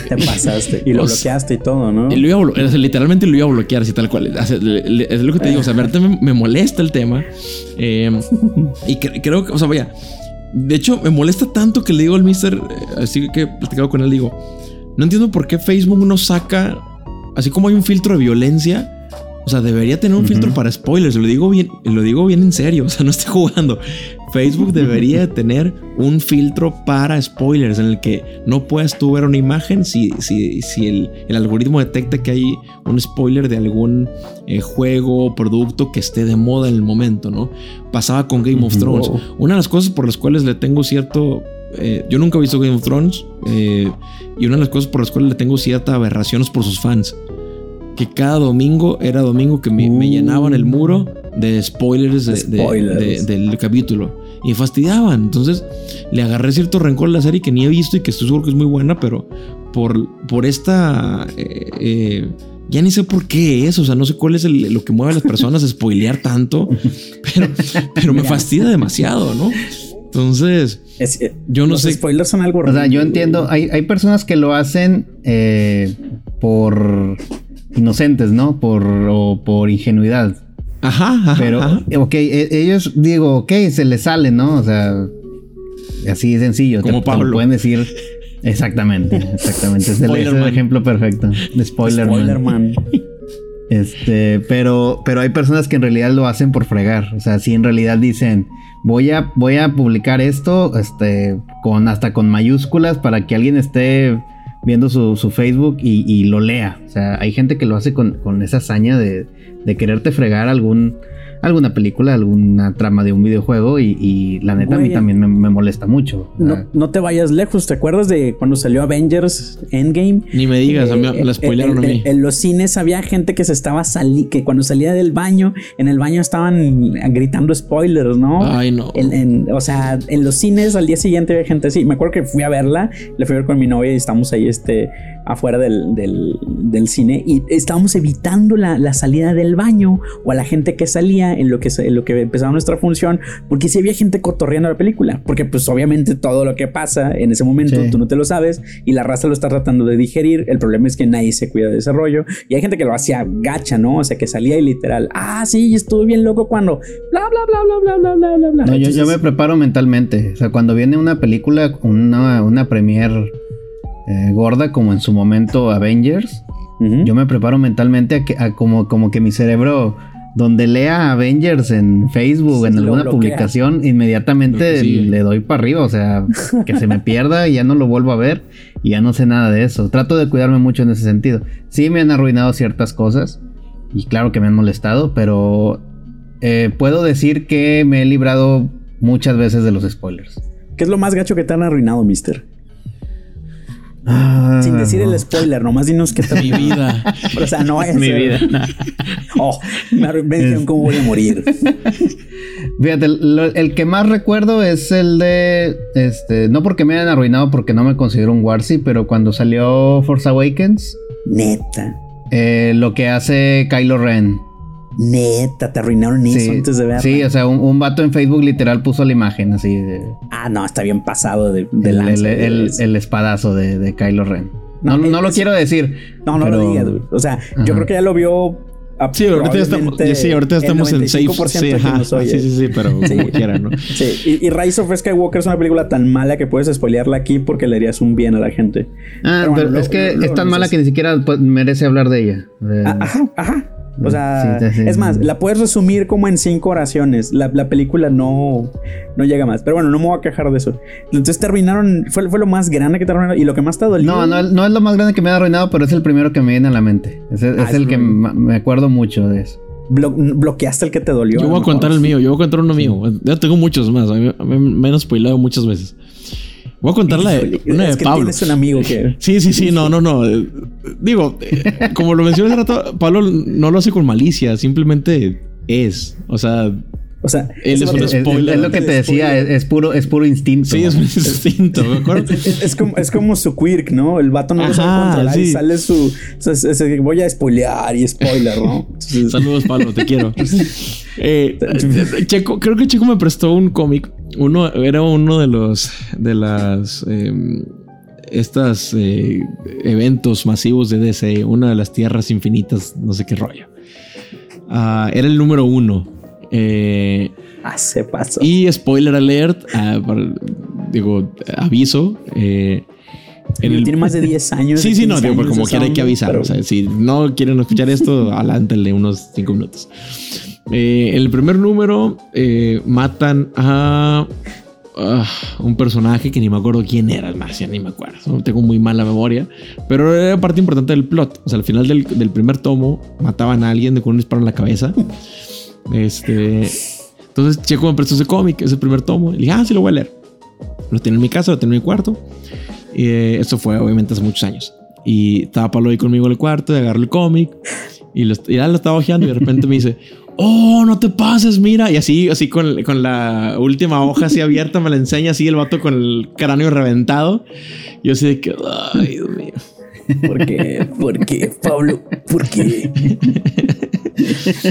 Te pasaste. Y lo O sea, bloqueaste y todo, ¿no? Y lo iba a o sea, literalmente lo iba a bloquear así tal cual. O sea, le- le- Es lo que te digo. O sea, verdad me, me molesta el tema. Eh, y cre- creo que, o sea, vaya. De hecho, me molesta tanto que le digo al mister, eh, así que he platicado con él, digo, no entiendo por qué Facebook no saca, así como hay un filtro de violencia, o sea, debería tener un filtro para spoilers. Lo digo bien, lo digo bien en serio, o sea, no estoy jugando. Facebook debería tener un filtro para spoilers en el que no puedas tú ver una imagen si, si, si el, el algoritmo detecta que hay un spoiler de algún eh, juego o producto que esté de moda en el momento, ¿no? Pasaba con Game of. Thrones. Wow. Una de las cosas por las cuales le tengo cierto... eh, yo nunca he visto Game of Thrones eh, y una de las cosas por las cuales le tengo cierta aberración es por sus fans. Que cada domingo era domingo que me, me Uh. llenaban el muro de spoilers, de- de- Spoilers. de- del capítulo. Y me fastidiaban. Entonces le agarré cierto rencor a la serie que ni he visto y que estoy seguro que es muy buena, pero por, por esta... eh, eh, ya ni sé por qué es, o sea, no sé cuál es el- lo que mueve a las personas a spoilear tanto, pero, pero me fastidia demasiado, ¿no? Entonces, Es- eh, yo no los sé. spoilers son algo O sea, yo entiendo, hay, hay personas que lo hacen eh, por inocentes, ¿no? Por, o por ingenuidad. Ajá, ajá. Pero, ajá. ok, e- ellos, digo, ok, se les sale, ¿no? O sea, así de sencillo. Como te, te lo Pablo. pueden decir. Exactamente, exactamente. Es el, es el ejemplo perfecto. Spoiler man. man. Este, pero, pero hay personas que en realidad lo hacen por fregar. O sea, si en realidad dicen, voy a, voy a publicar esto, este, con, hasta con mayúsculas para que alguien esté viendo su, su Facebook y, lo lea. O sea, hay gente que lo hace con, con esa hazaña de, de quererte fregar algún, alguna película, alguna trama de un videojuego y, y la neta a mí también me, me molesta mucho. No, no te vayas lejos. ¿Te acuerdas de cuando salió Avengers Endgame? Ni me digas, a mí me la Eh, spoilearon a mí. En, en los cines había gente que se estaba sali que cuando salía del baño, en el baño estaban gritando spoilers, ¿no? Ay, no. En- en- o sea, en los cines al día siguiente había gente así. Me acuerdo que fui a verla, le fui a ver con mi novia y estamos ahí este, afuera del, del- del cine y estábamos evitando la, la salida del baño o a la gente que salía en lo que, en lo que empezaba nuestra función, porque si había gente cotorreando la película, porque pues obviamente todo lo que pasa en ese momento Sí. tú no te lo sabes y la raza lo está tratando de digerir, el problema es que nadie se cuida de ese rollo y hay gente que lo hacía gacha, ¿no? O sea, que salía y literal, ah, sí, estuve bien loco cuando, bla, bla, bla, bla, bla, bla, bla, bla. No, yo, yo me preparo mentalmente. O sea, cuando viene una película, una, una premier eh, gorda, como en su momento Avengers, yo me preparo mentalmente a que a como, como que mi cerebro, donde lea Avengers en Facebook, Sí, en alguna bloquea. publicación, inmediatamente le doy para arriba. O sea, que se me pierda y ya no lo vuelvo a ver y ya no sé nada de eso. Trato de cuidarme mucho en ese sentido. Sí me han arruinado ciertas cosas y claro que me han molestado, pero eh, puedo decir que me he librado muchas veces de los spoilers. ¿Qué es lo más gacho que te han arruinado, mister? Ah, Sin decir el spoiler, nomás dinos que te Mi vida. O sea, no es Mi vida. Oh, me, arru- me dijeron cómo voy a morir. Fíjate, lo- el que más recuerdo es el de. Este. No porque me hayan arruinado, porque no me considero un Warsi, pero cuando salió Force Awakens, Neta. eh, lo que hace Kylo Ren. Neta, te arruinaron eso antes de verla. sí, o sea, un, un vato en Facebook literal puso la imagen así de. Ah, no, está bien pasado de, de el, lanza, el- el- es- el espadazo de, de Kylo Ren. No, No, no, lo es- quiero decir. No, no pero- lo digas. O sea, yo creo que ya lo vio. a- Sí, ahorita estamos, sí, ahorita el estamos en safe. 95% Sí, ajá, oye. sí, sí, sí, pero Sí. como quiera, ¿no? Sí, y, y Rise of Skywalker es una película tan mala que puedes spoilearla aquí porque le harías un bien a la gente. Ah, Pero bueno, pero luego- es que es tan mala que ni siquiera pues, merece hablar de ella. De- Ah, Ajá, ajá. O sea, Sí, sí, sí. es más, la puedes resumir como en cinco oraciones. La, la película no, no llega más. Pero bueno, no me voy a quejar de eso. Entonces te arruinaron, fue, fue lo más grande que te arruinaron y lo que más te dolió. No, no, no es lo más grande que me ha arruinado, pero es el primero que me viene a la mente. Es, es Ah, el que me acuerdo mucho de eso. Blo- bloqueaste el que te dolió. Yo voy a contar mejor. el mío, yo voy a contar uno mío. Ya tengo muchos más, a mí, a mí me han spoilado muchas veces. Voy a contar la de, una de es que Pablo. tienes un amigo que. Sí, sí, sí, no, no, no. Digo, como lo mencioné hace rato, Pablo no lo hace con malicia, simplemente es. O sea, O sea, Él es un Es, Spoiler. es lo que te decía, es, es puro, es puro instinto. sí, es un instinto, ¿me acuerdo? Es, es como, es como su quirk, ¿no? El vato no lo sabe controlar y sale su. voy a spoilear y spoiler, ¿no? Entonces, Saludos, Pablo, te quiero. Eh, Checo, creo que Checo me prestó un cómic. Uno era uno de los de las em, estas eh, eventos masivos de DC, una de las tierras infinitas, no sé qué rollo. Ah, era el número uno. Eh, ah, se pasó. y spoiler alert, ah, para- digo, aviso. eh, en el- Tiene más de 10 años. Sí, sí, no, 15 digo, como quiera hay que avisar. pero- O sea, si no quieren escuchar esto, adelántenle unos cinco minutos. Eh, en el primer número eh, matan a ah, un personaje que ni me acuerdo quién era, más, ya ni me acuerdo. Tengo muy mala memoria, pero era parte importante del plot. O sea, al final del, del primer tomo mataban a alguien de con un disparo en la cabeza. Este. Entonces Checo me prestó ese cómic, ese primer tomo. Le dije, ah, sí lo voy a leer. Lo tenía en mi casa, lo tenía en mi cuarto. Eh, esto fue obviamente hace muchos años. Y estaba Pablo ahí conmigo en el cuarto, y agarré el cómic y, lo- y ya lo estaba hojeando y de repente me dice, oh, no te pases, mira. Y así, así con, con la última hoja así abierta me la enseña así el vato con el cráneo reventado. Yo así de que, ay, Dios mío. ¿Por qué? ¿Por qué, Pablo? ¿Por qué?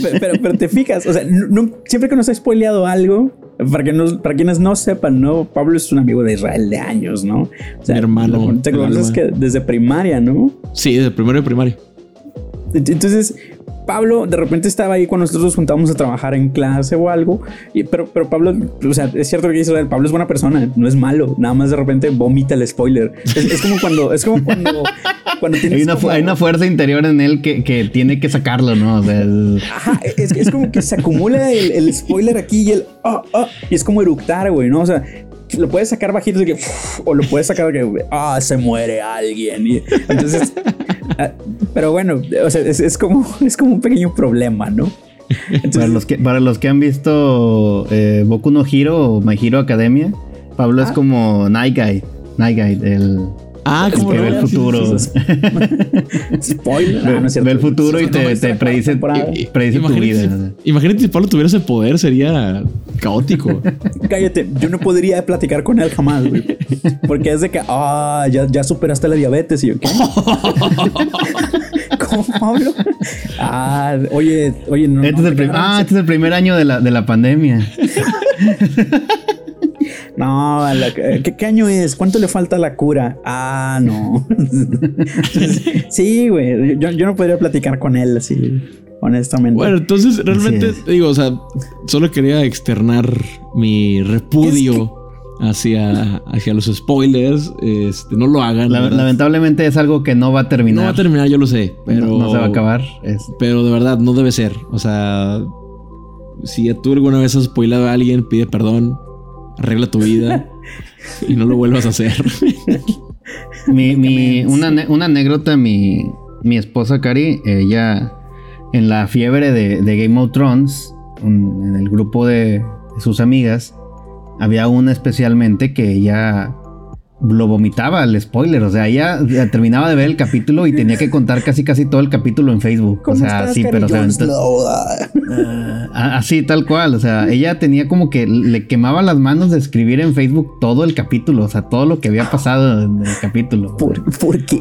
Pero, pero, pero te fijas, o sea, no- siempre que nos ha spoileado algo, para, que nos- para quienes no sepan, ¿no? Pablo es un amigo de Israel de años, ¿no? O sea, Mi hermano Te conoces que desde primaria, ¿no? Sí, de primero de primaria. Entonces, Pablo de repente estaba ahí cuando nosotros nos juntábamos a trabajar en clase o algo. y- pero, pero Pablo, o sea, es cierto que Israel, Pablo es buena persona, no es malo. Nada más de repente vomita el spoiler. Es, es como cuando, es como cuando, cuando tienes Hay una, fu- como- hay una fuerza interior en él que, que tiene que sacarlo, ¿no? O sea, Ajá, es, es como que se acumula el, el spoiler aquí y el ah, ah, y es como eructar, güey, ¿no? O sea, lo puedes sacar bajito de que o lo puedes sacar de que ah, se muere alguien. Y entonces, pero bueno, o sea, es, es como es como un pequeño problema, ¿no? para, los que, para los que han visto eh, Boku no Hero o My Hero Academia, Pablo es como Night Guy. Night Guy, el, Ah, como que ve el futuro. Spoiler. Ah, no es Ve, cierto. ve el futuro y te, te predice, temporada. predice tu imagínate, vida. si, imagínate si Pablo tuviera ese poder, sería caótico. Cállate, yo no podría platicar con él jamás, güey. Porque es de que, ah, ya, ya superaste la diabetes. Y yo, ¿qué? Pablo. Ah, oye, oye, no. Este es el ah, este es el primer año de la, de la pandemia. No, la- ¿qué, qué año es? ¿Cuánto le falta a la cura? Ah, no. sí, güey. Yo, yo no podría platicar con él así, honestamente. Bueno, entonces realmente, digo, o sea, solo quería externar mi repudio hacia, hacia los spoilers. Este, no lo hagan. Lamentablemente es algo que no va a no terminar. va a terminar, yo lo sé, pero No- no se va a acabar. Es- Pero de verdad, no debe ser. O sea, si tú alguna vez has spoilado a alguien, pide perdón, arregla tu vida y no lo vuelvas a hacer. Mi, mi- una, una anécdota, mi, mi esposa Cari, ella en la fiebre de, de Game of Thrones, un- en el grupo de, de sus amigas, había una especialmente que ella lo vomitaba el spoiler, o sea, ella ya terminaba de ver el capítulo y tenía que contar casi casi todo el capítulo en Facebook. O ¿Cómo sea, sí, pero se Jones? aventó- No, Ah, Así, tal cual. O sea, ella tenía como que le quemaba las manos de escribir en Facebook todo el capítulo. O sea, todo lo que había pasado en el capítulo. ¿Por, ¿Por qué?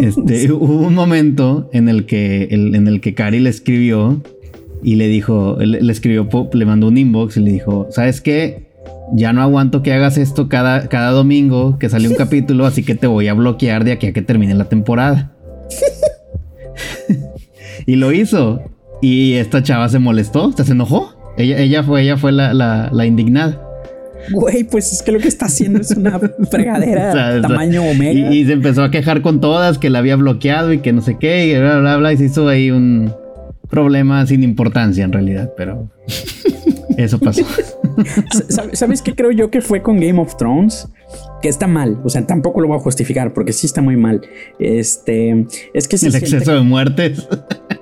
Este, hubo un momento en el que el- en el que Cari le escribió y le dijo, le, le escribió, le mandó un inbox y le dijo, ¿sabes qué? Ya no aguanto que hagas esto cada, cada domingo que sale un capítulo, así que te voy a bloquear de aquí a que termine la temporada. y lo hizo. Y esta chava se molestó, se enojó. Ella, ella fue, ella fue la, la- la indignada. Güey, pues es que lo que está haciendo es una fregadera O sea, o sea, tamaño omega. Y, y se empezó a quejar con todas que la había bloqueado y que no sé qué, y bla, bla, bla. Y se hizo ahí un problema sin importancia en realidad, pero eso pasó. ¿Sab- ¿Sabes qué creo yo que fue con Game of Thrones? Que está mal, o sea, tampoco lo voy a justificar porque sí está muy mal. Este, es que se El exceso de muertes.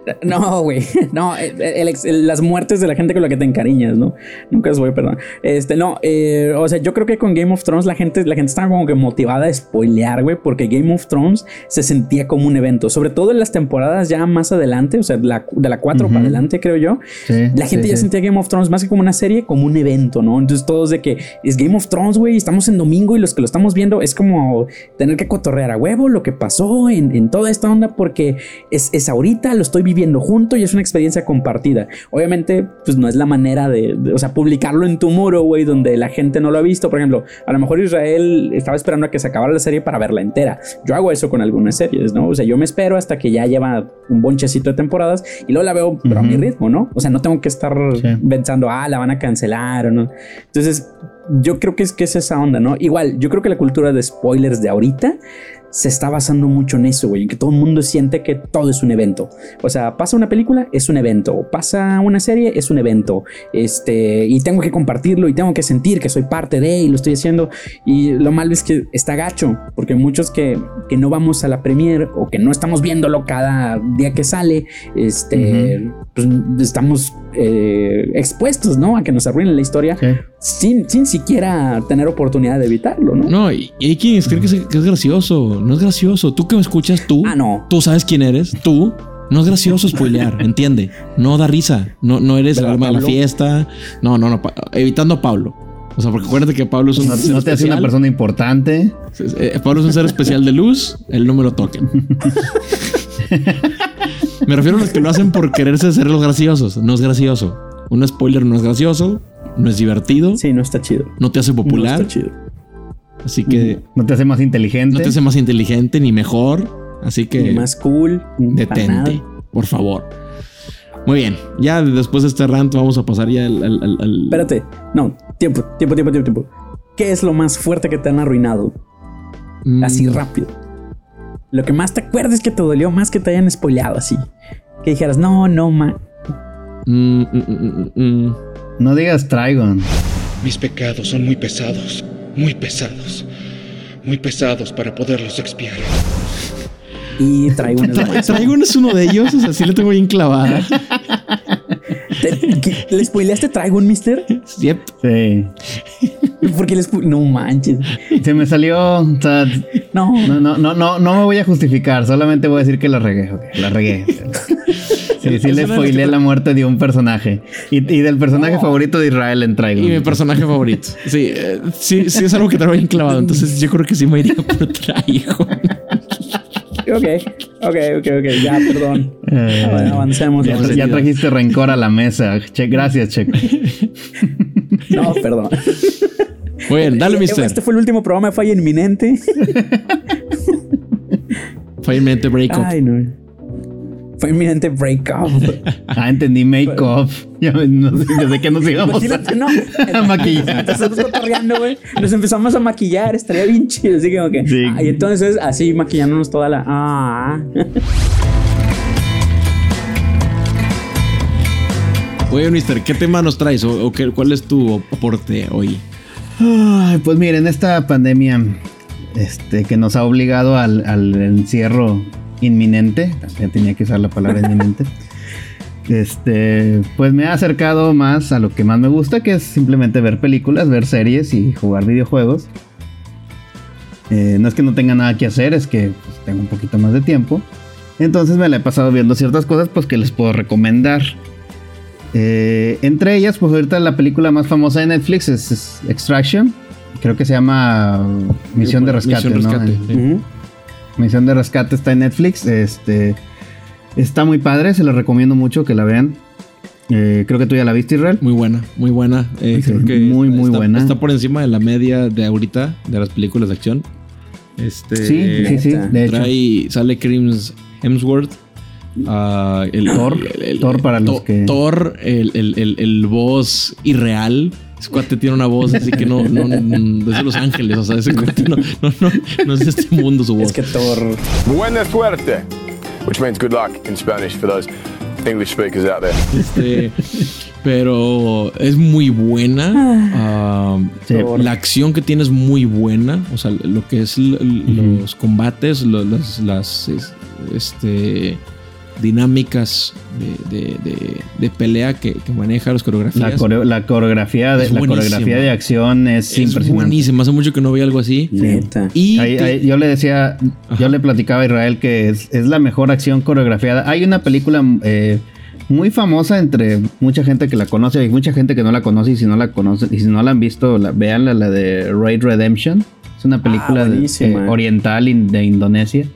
No, güey. No, el- el ex- el- las muertes de la gente con la que te encariñas, ¿no? Nunca os voy a perdonar. Este, no, eh, o sea, yo creo que con Game of Thrones la gente, la gente estaba como que motivada a spoilear, güey, porque Game of Thrones se sentía como un evento, sobre todo en las temporadas ya más adelante, o sea, la- de la 4 para adelante, creo yo. Sí, La gente sí, ya sí. sentía Game of Thrones más que como una serie, como un evento, ¿no? Entonces todos de que es Game of Thrones, güey, estamos en domingo y los que lo estamos viendo es como tener que cotorrear a huevo lo que pasó en, en toda esta onda porque es, es ahorita, lo estoy viviendo junto y es una experiencia compartida. Obviamente, pues no es la manera de, de- o sea, publicarlo en tu muro, güey, donde la gente no lo ha visto. Por ejemplo, a lo mejor Israel estaba esperando a que se acabara la serie para verla entera. Yo hago eso con algunas series, ¿no? O sea, yo me espero hasta que ya lleva un bonchecito de temporadas y luego la veo, pero a mi ritmo, ¿no? O sea, no tengo que estar Sí. pensando, ah, la van a cancelar o no. Entonces, yo creo que es que es esa onda, ¿no? Igual, yo creo que la cultura de spoilers de ahorita se está basando mucho en eso, güey, en que todo el mundo siente que todo es un evento. O sea, pasa una película, es un evento, pasa una serie, es un evento. Este, y tengo que compartirlo y tengo que sentir que soy parte de y lo estoy haciendo. Y lo malo es que está gacho, porque muchos que, que no vamos a la premiere o que no estamos viéndolo cada día que sale, este, pues estamos eh, expuestos, ¿no? A que nos arruinen la historia Sí. Sin, sin siquiera tener oportunidad de evitarlo, ¿no? No, y, y hay quienes creen que es, que es gracioso. No es gracioso. Tú que me escuchas, tú. Ah, no. Tú sabes quién eres. Tú. No es gracioso spoilear, entiende. No da risa. No, no eres el ¿Verdad, alma de la fiesta. No, no, no. evitando a Pablo. O sea, porque acuérdate que Pablo es un No, ser no te hace una persona importante. Eh, Pablo es un ser especial de luz. Él no me lo toquen. me refiero a los que lo hacen por quererse ser los graciosos. No es gracioso. Un spoiler no es gracioso. No es divertido. Sí, no está chido. No te hace No popular. está chido. así que No te hace más inteligente. no te hace más inteligente ni mejor. Así que Ni más cool. detente, por favor. Muy bien, ya después de este rant vamos a pasar ya al... al- al- al- Espérate. No, tiempo, tiempo, tiempo, tiempo, tiempo. ¿Qué es lo más fuerte que te han arruinado? Mm, Así rápido. Lo que más te acuerdas que te dolió más que te hayan spoileado así. Que dijeras, no, no, ma. Mm, mm, mm. No digas Trigon. Mis pecados son muy pesados, muy pesados, muy pesados para poderlos expiar. Y traigo una Tra- Traigo uno es uno de ellos, o sea, sí lo tengo bien clavada. ¿Te- qué- ¿Le spoileaste traigo un mister? Yep. Sí. Porque les No manches. Se me salió. o sea, No. no, no, no, no, no me voy a justificar. Solamente voy a decir que la regué. ok, la regué. Sí, sí le spoileé la muerte de un personaje. Y, y del personaje favorito de Israel en Trigon. Y mi personaje favorito. Sí, eh, sí, sí es algo que traigo bien clavado. Entonces yo creo que sí me iría por traigo. ok, ok, ok, ok, ya, perdón. Eh, Bueno, avancemos. ya, avancemos. ya trajiste rencor a la mesa. Che, gracias, Checo. No, perdón. Muy bien, dale, mister. Este fue el último programa de falla inminente. Finalmente break up. Ay, no. Fue inminente breakup. Ah, entendí make-off. Ya no sé desde qué nos íbamos no. a maquillar. Cotorreando, güey. Nos empezamos a maquillar. Estaría bien chido. Así como que. Sí. Ah, y entonces, así maquillándonos toda la. Ah. Oye, mister, ¿qué tema nos traes? ¿O, o qué- cuál es tu aporte hoy? Ay, pues miren, esta pandemia este, que nos ha obligado al, al encierro inminente, también tenía que usar la palabra inminente, este, pues me ha acercado más a lo que más me gusta, que es simplemente ver películas, ver series y jugar videojuegos. Eh, no es que no tenga nada que hacer, es que pues, tengo un poquito más de tiempo. Entonces me la he pasado viendo ciertas cosas pues que les puedo recomendar. Eh, entre ellas, pues ahorita la película más famosa de Netflix es, es Extraction. Creo que se llama Misión de Rescate. Misión ¿no? Rescate, sí. Misión de Rescate está en Netflix. Este está muy padre, se lo recomiendo mucho que la vean. Eh, creo que tú ya la viste, Israel. Muy buena, muy buena. Eh, Sí, creo que muy, muy está, buena. Está por encima de la media de ahorita de las películas de acción. Este, Sí, sí, sí. De hecho, Trae, sale Crims Hemsworth. ah, el, Thor, Thor para los To- que- Thor, el, el, el, el voz irreal. Ese cuate tiene una voz así que no, no, no, es de Los Ángeles, o sea, ese cuate no, no, no, no es de este mundo su voz. Es que Thor. Buena suerte, which means good luck in Spanish for those English speakers out there. Este, pero es muy buena. ah, Sí. La acción que tiene es muy buena. O sea, lo que es los combates, lo- las, las, es- este, dinámicas de, de- de- de pelea que, que maneja las coreografías. la, coreo- la coreografía de la coreografía de acción es, es impresionante. buenísima. Hace mucho que no veía algo así. Neta. Y Ahí- te- ahí yo le decía, yo le platicaba a Israel que es, es la mejor acción coreografiada. Hay una película eh, muy famosa entre mucha gente que la conoce y mucha gente que no la conoce y si no la conoce y si no la han visto, la, veanla, la de Raid Redemption. Es una película eh, oriental in- de Indonesia.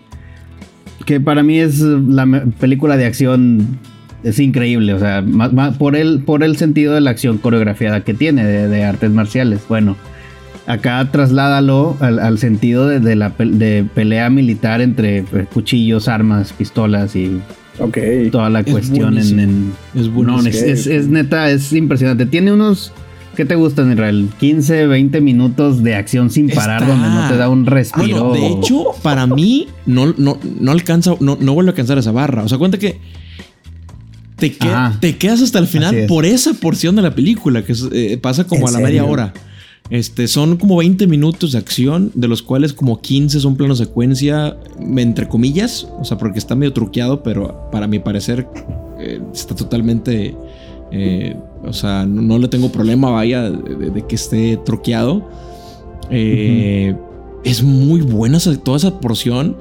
Que para mí es la me- película de acción es increíble, o sea, ma- por el por el sentido de la acción coreografiada que tiene de, de artes marciales. Bueno, acá trasládalo al, al sentido de, de la pel- de pelea militar entre pues, cuchillos, armas, pistolas y Ok. toda la Es cuestión en, buenísimo. en- es no, buenísimo. es, es- es neta, es impresionante. Tiene unos ¿Qué te gustan, Israel? 15, 20 minutos de acción sin parar Está- donde no te da un respiro. Bueno, de hecho, para mí no, no, no alcanza, no, no vuelve a alcanzar esa barra. O sea, cuenta que te, que- Ajá. te quedas hasta el final es. por esa porción de la película, que eh, pasa como a ¿En la media hora. Este, son como 20 minutos de acción, de los cuales como 15 son plano secuencia, entre comillas, o sea, porque está medio truqueado, pero para mi parecer eh, está totalmente, eh, o sea, no, no le tengo problema, vaya, de, de que esté truqueado. Eh, Es muy buena esa- toda esa porción,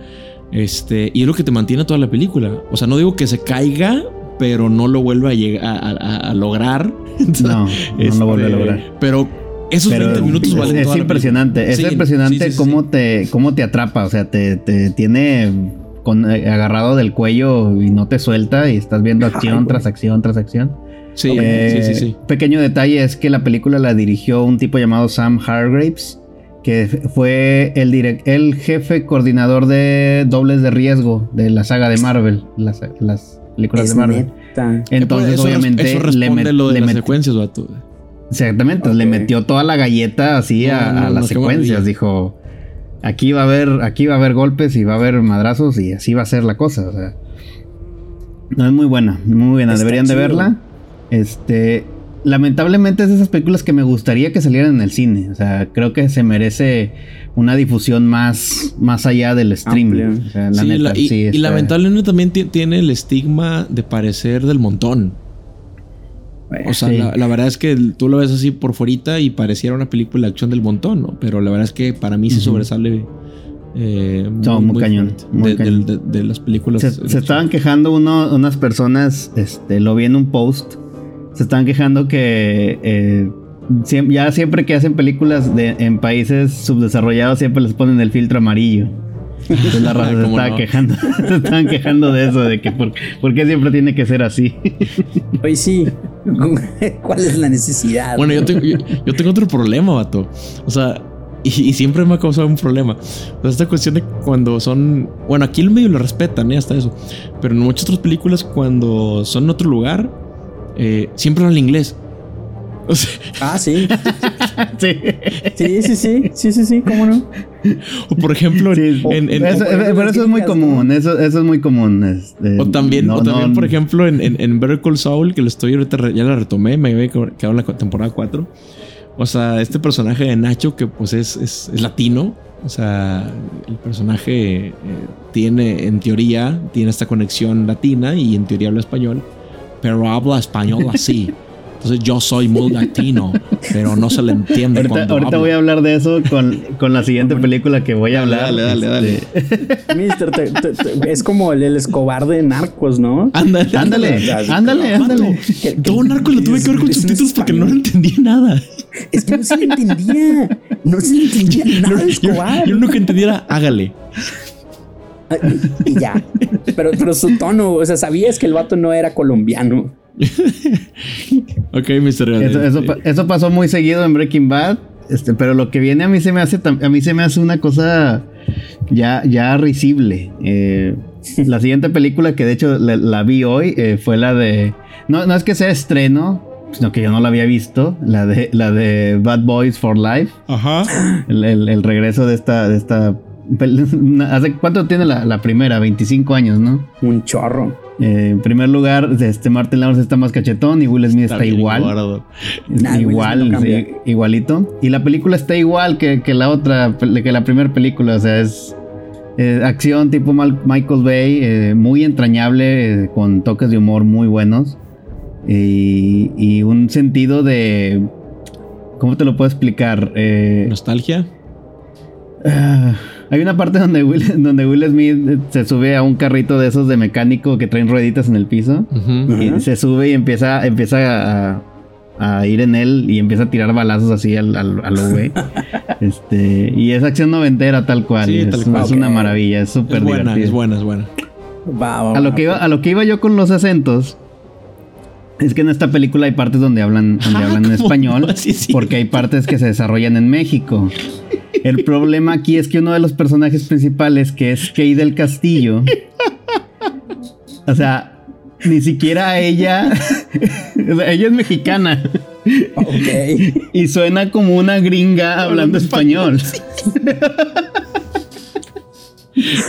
este, y es lo que te mantiene toda la película. O sea, no digo que se caiga, pero no lo vuelve a, llegar, a, a- a lograr. No, no lo vuelve a Este, lograr. Pero esos Pero 20 minutos valen es toda impresionante, es Sí, impresionante sí, sí, cómo. Te, cómo te atrapa, o sea, te, te tiene con, eh, agarrado del cuello y no te suelta y estás viendo acción tras acción tras acción. Sí, Eh, sí, sí, sí. Pequeño detalle es que la película la dirigió un tipo llamado Sam Hargraves, que fue el, direc- el jefe coordinador de dobles de riesgo de la saga de Marvel, las, las películas Es de Marvel. neta. Entonces, Eso obviamente, Eso le, met- lo de le las met- secuencias, vato. Exactamente, le metió toda la galleta así a, No, no, a las no, secuencias. Dijo, aquí va a haber, aquí va a haber golpes y va a haber madrazos y así va a ser la cosa. O sea, no es muy buena, muy buena. Está Deberían de verla. Este, lamentablemente es de esas películas que me gustaría que salieran en el cine. O sea, creo que se merece una difusión más, más allá del streaming. Amplia. O sea, la Sí, neta, la- y, sí, y está- lamentablemente también ti- tiene el estigma de parecer del montón. O sea, Sí. la, la verdad es que tú lo ves así por fuerita y pareciera una película de acción del montón, ¿no? Pero la verdad es que para mí sí Ujú. sobresale. eh, No, muy cañón, fuerte muy de, cañón. de- de- de las películas. Se, se estaban quejando uno, unas personas, este, lo vi en un post, se estaban quejando que eh, ya siempre que hacen películas de, en países subdesarrollados siempre les ponen el filtro amarillo. Pues la raza se ¿Cómo estaba no? quejando. Se estaban quejando de eso, de que por, por qué siempre tiene que ser así. Oye, sí. ¿Cuál es la necesidad? Bueno, yo tengo, yo, yo tengo otro problema, vato. O sea, y, y siempre me ha causado un problema. O sea, esta cuestión de cuando son. Bueno, aquí el medio lo respetan, ¿eh? Hasta eso. Pero en muchas otras películas, cuando son en otro lugar, eh, siempre hablan inglés. O sea, Ah, sí. sí. Sí, sí, sí. Sí, sí, sí. ¿Cómo no? o por ejemplo, Sí, en, en- eso, pero eso es muy común, eso, eso es muy común. este, O también, no- o también no- por ejemplo, en, en, en Better Call Saul, que lo estoy ahorita, ya la retomé, me había quedado en la temporada 4. O sea, este personaje de Nacho, que pues es, es, es latino. O sea, el personaje eh, tiene, en teoría, tiene esta conexión latina y en teoría habla español, pero habla español así. Entonces yo soy muy latino, pero no se le entiende Ahorita, cuando ahorita hablo. voy a hablar de eso con, con la siguiente película que voy a Dale, hablar. dale, dale, Este, Mister, te- te- te- es como el, el Escobar de Narcos, ¿no? Ándale, Ándale, ándale, ándale. Todo narco lo tuve que ver con subtítulos porque no entendía nada. Es que no se le entendía. No se le entendía nada Yo, Escobar. yo lo que entendiera, hágale. Y ya. Pero, pero su tono, o sea, sabías que el vato no era colombiano. Ok, Mr. Eso, eso, pa- eso pasó muy seguido en Breaking Bad. Este, pero lo que viene a mí se me hace a mí se me hace una cosa ya, ya risible. Eh, la siguiente película que de hecho la, la vi hoy eh, fue la de. No, no es que sea estreno, sino que yo no la había visto. La de la de Bad Boys for Life. Ajá. El, el- el regreso de esta, de esta. Pel- una- ¿Hace cuánto tiene la, la primera? 25 años, ¿no? Un chorro. Eh, en primer lugar, este Martin Lawrence está más cachetón y Will Smith está, igual. Nah, Smith igual, no cambia. sí, igualito. Y la película está igual que, que la otra, que la primera película. O sea, es eh, acción tipo Mal- Michael Bay, eh, muy entrañable, eh, con toques de humor muy buenos. Y, y un sentido de. ¿Cómo te lo puedo explicar? Eh, Nostalgia. Ah, hay una parte donde Will, donde Will Smith se sube a un carrito de esos de mecánico que traen rueditas en el piso. Y se sube y empieza, empieza a, a ir en él y empieza a tirar balazos así al, al, a lo güey. este, y es acción noventera tal cual. Sí, es, tal cual. es una maravilla, es súper Es buena, divertido. es buena, es buena. Va, va, A lo, va. que iba, a lo que iba yo con los acentos. Es que en esta película hay partes donde hablan, donde Ah, hablan en ¿cómo español, no? Sí, sí. porque hay partes que se desarrollan en México. El problema aquí es que uno de los personajes principales, que es Kay del Castillo, o sea, ni siquiera ella, o sea, ella es mexicana Ok. y suena como una gringa hablando español.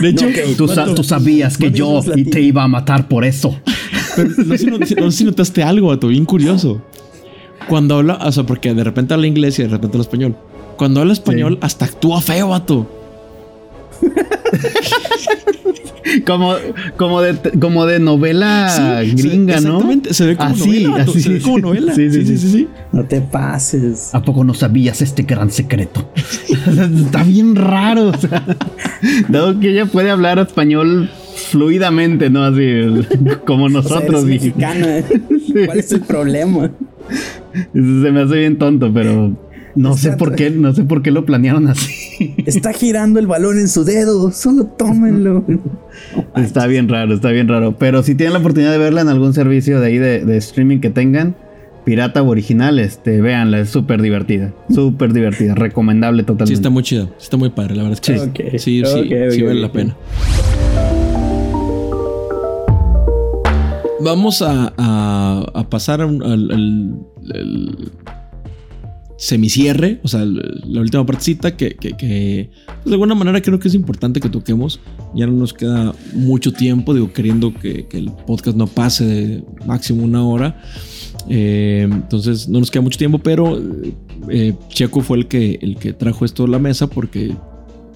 De hecho, Tú, sa- tú sabías que yo y te iba a matar por eso. pero no, sé, si no- no sé si notaste algo, vato, bien curioso. Cuando habla, o sea, porque de repente habla inglés y de repente habla español. Cuando habla español, hasta actúa feo, vato. Como, como, de, como de novela Sí, gringa, se- ¿no? Exactamente, se ve como Así, novela, así, se ve sí, como sí. novela. Sí, sí, sí, sí, sí. No te pases. ¿A poco no sabías este gran secreto? Está bien raro, o sea, dado que ella puede hablar español fluidamente, ¿no? Así como O sea, nosotros. eres y- mexicana. ¿Cuál es el problema? se me hace bien tonto, pero no sé por qué, no sé por qué lo planearon así. Está girando el balón en su dedo. Solo tómenlo. Está bien raro, está bien raro. Pero si tienen la oportunidad de verla en algún servicio de ahí de, de streaming que tengan, pirata o original, este, véanla, es súper divertida. Súper divertida, recomendable totalmente. Sí, está muy chida. Sí Está muy padre, la verdad es que Sí. sí. Ok, Sí, sí, vale la pena. Vamos a, a- a pasar al semicierre, o sea, la última partecita que, que- que, pues, de alguna manera creo que es importante que toquemos. Ya no nos queda mucho tiempo, digo, queriendo que, el podcast no pase de máximo una hora. Eh, entonces no nos queda mucho tiempo, pero eh, Checo fue el que, el que trajo esto a la mesa porque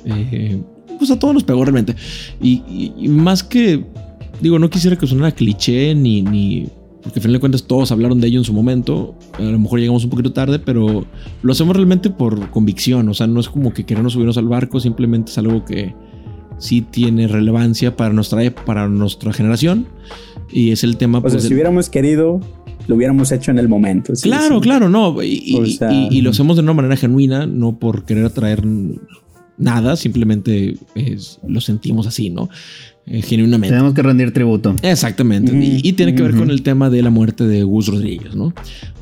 eh, pues a todos nos pegó realmente. Y, y- y más que, digo, no quisiera que sonara cliché ni, ni, porque al final de cuentas todos hablaron de ello en su momento. A lo mejor llegamos un poquito tarde, pero lo hacemos realmente por convicción. O sea, no es como que queremos subirnos al barco, simplemente es algo que sí tiene relevancia para nuestra, ep- para nuestra generación. Y es el tema O sea, pues, si del- hubiéramos querido, lo hubiéramos hecho en el momento. sí, Claro, sí. claro, no. Y, y- O sea, y- y lo hacemos de una manera genuina, no por querer atraer nada, simplemente es- lo sentimos así, ¿no? Genuinamente. Tenemos que rendir tributo. Exactamente. Y, y tiene que ver con el tema de la muerte de Gus Rodríguez, ¿no?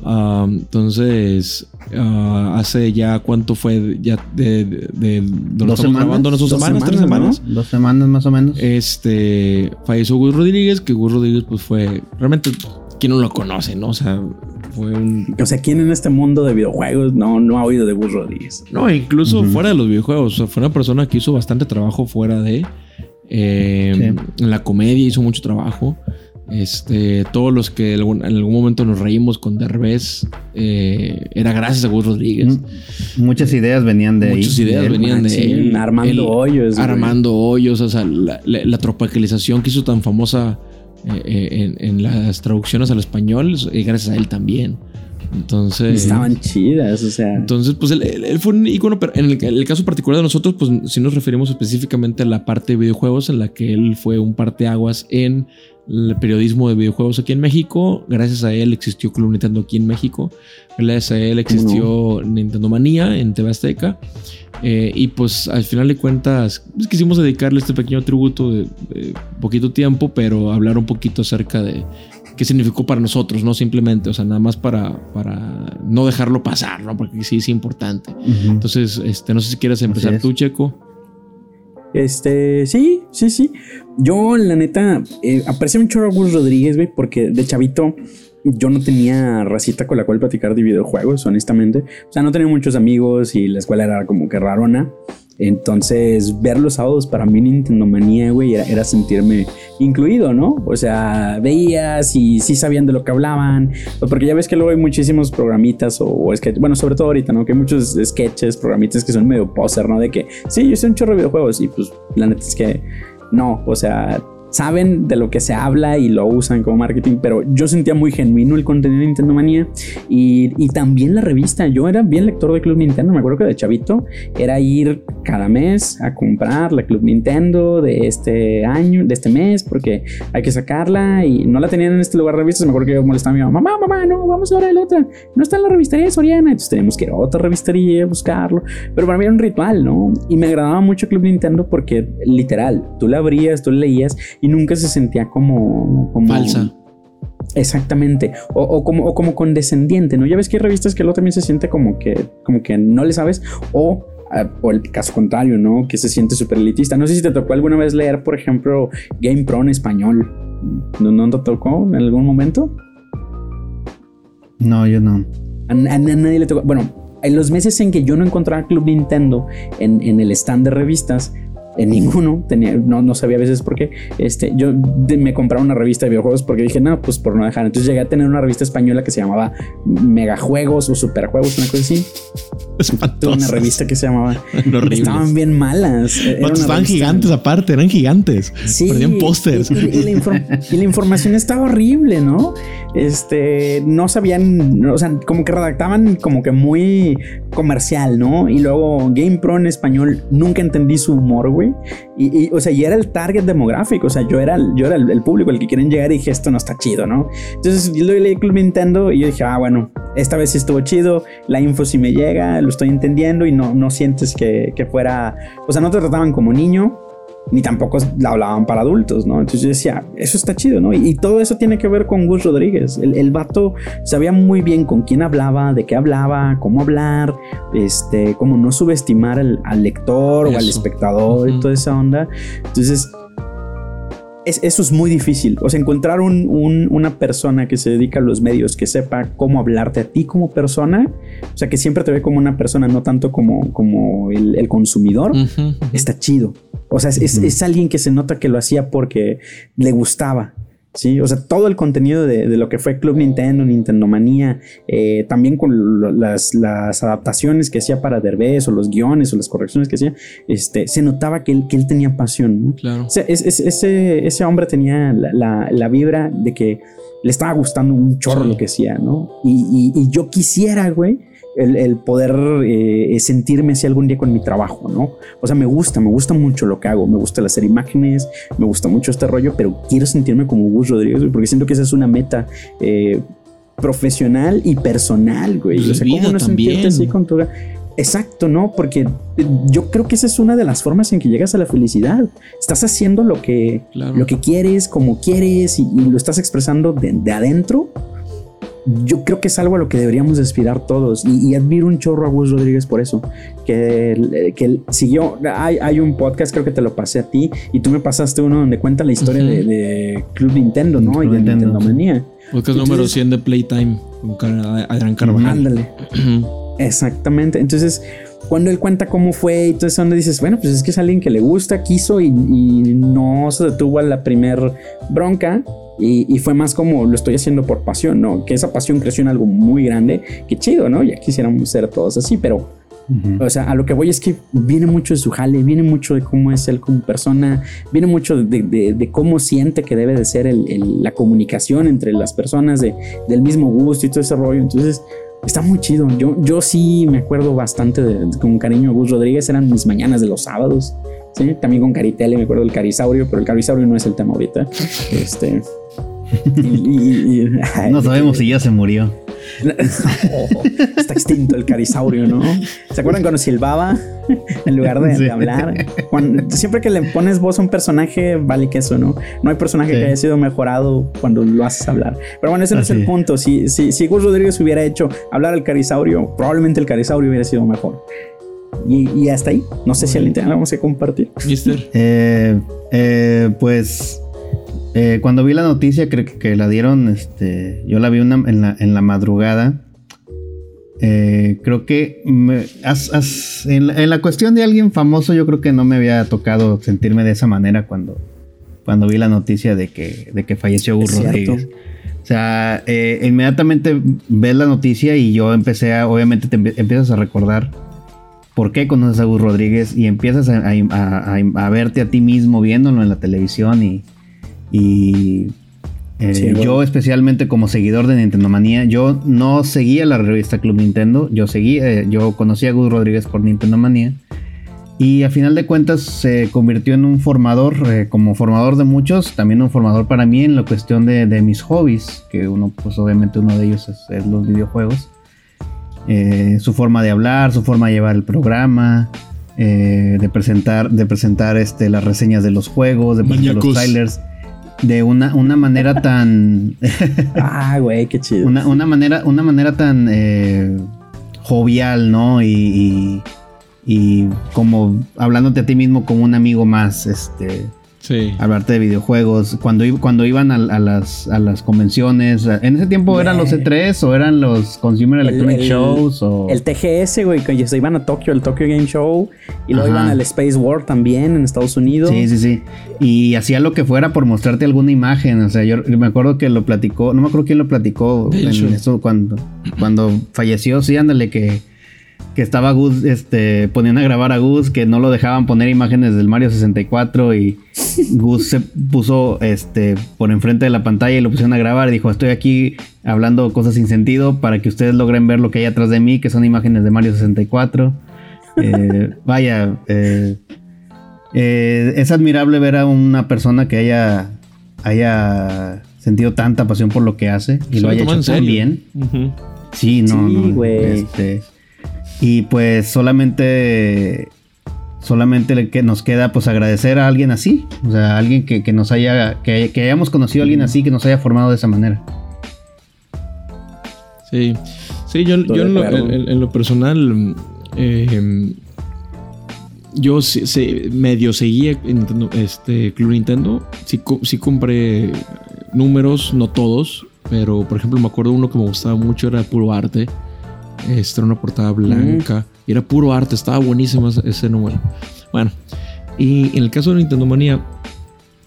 Ah, entonces, ah, hace ya cuánto fue ya de, de, de- donde ¿Dos semanas? grabando, ¿no? dos semanas, tres semanas. Dos semanas más o menos. Este falleció Gus Rodríguez, que Gus Rodríguez, pues fue realmente quien no lo conoce, ¿no? O sea, fue un O sea, ¿quién en este mundo de videojuegos no, no ha oído de Gus Rodríguez? No, incluso fuera de los videojuegos. O sea, fue una persona que hizo bastante trabajo fuera de. Eh, En la comedia hizo mucho trabajo. Este, todos los que en algún momento nos reímos con Derbez eh, era gracias a Gus Rodríguez. Mm, Muchas ideas venían de Muchas ahí. ideas de él. venían de él. Armando Él- Hoyos, güey. Armando Hoyos, o sea, la, la- la tropicalización que hizo tan famosa eh, eh, en, en las traducciones al español, eh, gracias a él también. Entonces. Estaban chidas, o sea. Entonces, pues él, él- él fue un icono, pero en el, caso particular de nosotros, pues sí nos referimos específicamente a la parte de videojuegos, en la que él fue un parteaguas en el periodismo de videojuegos aquí en México. Gracias a él existió Club Nintendo aquí en México. Gracias a él existió Nintendo Manía en TV Azteca. Eh, y pues al final de cuentas, pues, quisimos dedicarle este pequeño tributo de, de poquito tiempo, pero hablar un poquito acerca de qué significó para nosotros, no simplemente, o sea, nada más para, para no dejarlo pasar, ¿no? Porque sí es importante. Entonces, este, no sé si quieres empezar tú, Checo. Este, sí, sí, sí. Yo, la neta, eh, aprecio mucho a Gus Rodríguez, güey, porque de chavito yo no tenía racita con la cual platicar de videojuegos, honestamente. O sea, no tenía muchos amigos y la escuela era como que rarona. Entonces, ver los sábados para mí Nintendo Manía, güey, era, sentirme incluido, ¿no? O sea, veías y sí sabían de lo que hablaban. Porque ya ves que luego hay muchísimos programitas o, o sketches, bueno, sobre todo ahorita, ¿no? Que hay muchos sketches, programitas que son medio poser, ¿no? De que, sí, yo soy un chorro de videojuegos y pues la neta es que no, o sea, saben de lo que se habla y lo usan como marketing, pero yo sentía muy genuino el contenido de Nintendo Manía y, y también la revista. Yo era bien lector de Club Nintendo, me acuerdo que de chavito era ir cada mes a comprar la Club Nintendo de este año, de este mes, porque hay que sacarla y no la tenían en este lugar de revistas. Me acuerdo que yo molestaba a mi mamá, mamá, mamá, no, vamos ahora a la otra, no está en la revistería de Soriana, entonces teníamos que ir a otra revistería buscarlo. Pero para mí era un ritual, ¿no? Y me agradaba mucho Club Nintendo porque literal, tú la abrías, tú la leías y nunca se sentía como... como Falsa. Exactamente. O, o como, o como condescendiente, ¿no? Ya ves que hay revistas que luego también se siente como que, como que no le sabes. O, ah, o el caso contrario, ¿no? Que se siente súper elitista. No sé si te tocó alguna vez leer, por ejemplo, Game Pro en español. ¿No, no te tocó en algún momento? No, yo no. A, a- a nadie le tocó. Bueno, en los meses en que yo no encontraba Club Nintendo en, en el stand de revistas, en ninguno, tenía, no, no sabía a veces por qué. Este, yo de- me compraba una revista de videojuegos porque dije, no, pues por no dejar. Entonces llegué a tener una revista española que se llamaba Megajuegos o Superjuegos, una cosa así. Tuve una revista que se llamaba. Estaban bien malas. Estaban gigantes aparte, eran gigantes. Sí, Perdían pósters. Y, y- y la inform- y la información estaba horrible, ¿no? Este, no sabían, o sea, como que redactaban como que muy comercial, ¿no? Y luego Game Pro en español, nunca entendí su humor, güey. Y, o sea, y era el target demográfico, o sea, yo era, yo era el, público el que quieren llegar y dije, esto no está chido, ¿no? Entonces yo leí Club Nintendo y yo dije, ah, bueno, esta vez sí estuvo chido, la info sí me llega, lo estoy entendiendo y no, no sientes que, que fuera, o sea, no te trataban como niño, ni tampoco la hablaban para adultos, ¿no? Entonces yo decía, eso está chido, ¿no? Y, y todo eso tiene que ver con Gus Rodríguez. El, el vato sabía muy bien con quién hablaba, de qué hablaba, cómo hablar, este, cómo no subestimar al, al lector o al espectador y toda esa onda. Entonces, es- eso es muy difícil. O sea, encontrar un- un- una persona que se dedica a los medios, que sepa cómo hablarte a ti como persona, o sea, que siempre te ve como una persona, no tanto como, como el, el consumidor, está chido. O sea, es, es- es alguien que se nota que lo hacía porque le gustaba. Sí, o sea, todo el contenido de, de lo que fue Club Nintendo, Nintendo Manía, eh, también con lo- las, las adaptaciones que hacía para Derbez o los guiones o las correcciones que hacía, este, se notaba que él, que él tenía pasión. ¿no? Claro. O sea, es- es- ese, ese hombre tenía la, la- la vibra de que le estaba gustando un chorro Sí. lo que hacía, ¿no? Y, y- y yo quisiera, güey, el, el poder eh, sentirme así algún día con mi trabajo, ¿no? O sea, me gusta, me gusta mucho lo que hago, me gusta el hacer imágenes, me gusta mucho este rollo, pero quiero sentirme como Gus Rodríguez, porque siento que esa es una meta. eh, profesional y personal, güey. De O sea, ¿cómo no sentirte así con tu... Exacto, ¿no? Porque yo creo que esa es una de las formas en que llegas a la felicidad. Estás haciendo lo que, Claro. lo que quieres, como quieres, y, y lo estás expresando de, de adentro. Yo creo que es algo a lo que deberíamos aspirar todos. Y, y admiro un chorro a Gus Rodríguez por eso. Que, que él siguió. Hay, hay un podcast, creo que te lo pasé a ti, y tú me pasaste uno donde cuenta la historia de, de Club Nintendo, ¿no? Club y de Nintendo, Nintendo sí. Manía. Podcast número 100 de Playtime con Adrián Carvajal. Ándale. Exactamente. Entonces, cuando él cuenta cómo fue y todo eso, donde dices, bueno, pues es que es alguien que le gusta, quiso y, y no se detuvo a la primer bronca. Y, y fue más como lo estoy haciendo por pasión, ¿no? Que esa pasión creció en algo muy grande. Qué chido, ¿no? Ya quisiéramos ser todos así, pero Ujú. o sea, a lo que voy es que viene mucho de su jale, viene mucho de cómo es él como persona, viene mucho de, de- de cómo siente que debe de ser el- el- la comunicación entre las personas de, del mismo gusto y todo ese rollo. Entonces, está muy chido. Yo, yo sí me acuerdo bastante de, de- con cariño a Gus Rodríguez, eran mis mañanas de los sábados. Sí, también con Caritele me acuerdo del Carisaurio, pero el Carisaurio no es el tema ahorita. Este. y- y- y- No sabemos que- si ya se murió. Oh, está extinto el carisaurio, ¿no? ¿Se acuerdan cuando silbaba en lugar de, Sí. de hablar? Cuando- siempre que le pones voz a un personaje, vale que eso, ¿no? No hay personaje Sí. que haya sido mejorado cuando lo haces hablar. Pero bueno, ese no es el punto. Si, si, si Gus Rodríguez hubiera hecho hablar al carisaurio, probablemente el carisaurio hubiera sido mejor. Y, y hasta ahí. No sé si al internet vamos a compartir. Mister. Eh, eh, pues eh, cuando vi la noticia, creo que, que la dieron, este, yo la vi una- en, la, en la madrugada. Eh, creo que me- as- as- en, la, en la cuestión de alguien famoso, yo creo que no me había tocado sentirme de esa manera cuando, cuando vi la noticia de que, de que falleció cierto. Rodríguez. O sea, eh, inmediatamente ves la noticia y yo empecé a, obviamente te empie- empiezas a recordar por qué conoces a Gus Rodríguez y empiezas a- a- a verte a ti mismo viéndolo en la televisión y, y, eh, Sí, bueno. yo especialmente como seguidor de Nintendo Manía, yo no seguía la revista Club Nintendo, yo seguía, eh, yo conocí a Gus Rodríguez por Nintendo Manía y a final de cuentas se convirtió en un formador, eh, como formador de muchos, también un formador para mí en la cuestión de, de mis hobbies, que uno, pues obviamente uno de ellos es, es los videojuegos. Eh, su forma de hablar, su forma de llevar el programa, eh, de presentar, de presentar este, las reseñas de los juegos, de presentar los trailers, de una, una manera tan Ah, güey, qué chido. una, una manera, una manera tan eh, jovial, ¿no? Y, y, y como hablándote a ti mismo como un amigo más, este, Sí. hablarte de videojuegos. Cuando, i- cuando iban a, a las, a las convenciones, en ese tiempo eran los E3 o eran los Consumer Electronic el- Shows o... El TGS, güey, que se iban a Tokio, el Tokyo Game Show, y luego Ajá. iban al Space World también en Estados Unidos. Sí, sí, sí. Y hacía lo que fuera por mostrarte alguna imagen. O sea, yo me acuerdo que lo platicó, no me acuerdo quién lo platicó en eso cuando, cuando falleció. Sí, ándale, que, que estaba Gus, este, ponían a grabar a Gus, que no lo dejaban poner imágenes del Mario 64 y Gus se puso este, por enfrente de la pantalla y lo pusieron a grabar y dijo, estoy aquí hablando cosas sin sentido para que ustedes logren ver lo que hay atrás de mí, que son imágenes de Mario 64. Eh, vaya, eh, eh, es admirable ver a una persona que haya, haya sentido tanta pasión por lo que hace y Se lo haya hecho tan bien. Sí, no, Sí, no. güey. este, y pues solamente, solamente le que nos queda pues agradecer a alguien así, o sea, a alguien que, que nos haya, que, que hayamos conocido a alguien así, que nos haya formado de esa manera. Sí, sí, yo, yo en, lo, en- en lo personal, eh, yo medio seguía Nintendo- este Club Nintendo. Sí, sí compré números, no todos, pero por ejemplo me acuerdo uno que me gustaba mucho, era puro arte. Este era una portada blanca y era puro arte, estaba buenísimo ese, número. Bueno, y en el caso de Nintendo Manía,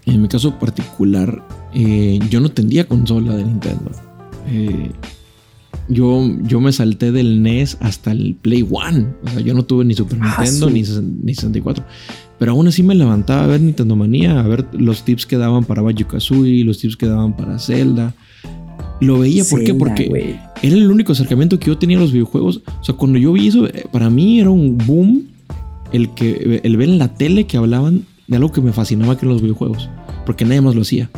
en mi caso particular, eh, yo no tendría consola de Nintendo. Eh, yo, yo me salté del NES hasta el Play One. O sea, yo no tuve ni Super Ah, Nintendo ni, ni 64. Pero aún así me levantaba a ver Nintendo Manía, a ver los tips que daban para Banjo Kazooie, los tips que daban para Zelda. Lo veía, ¿por qué? Porque era el único acercamiento que yo tenía a los videojuegos. O sea, cuando yo vi eso, eh, para mí era un boom el que el ver en la tele que hablaban de algo que me fascinaba que eran los videojuegos. Porque nadie más lo hacía.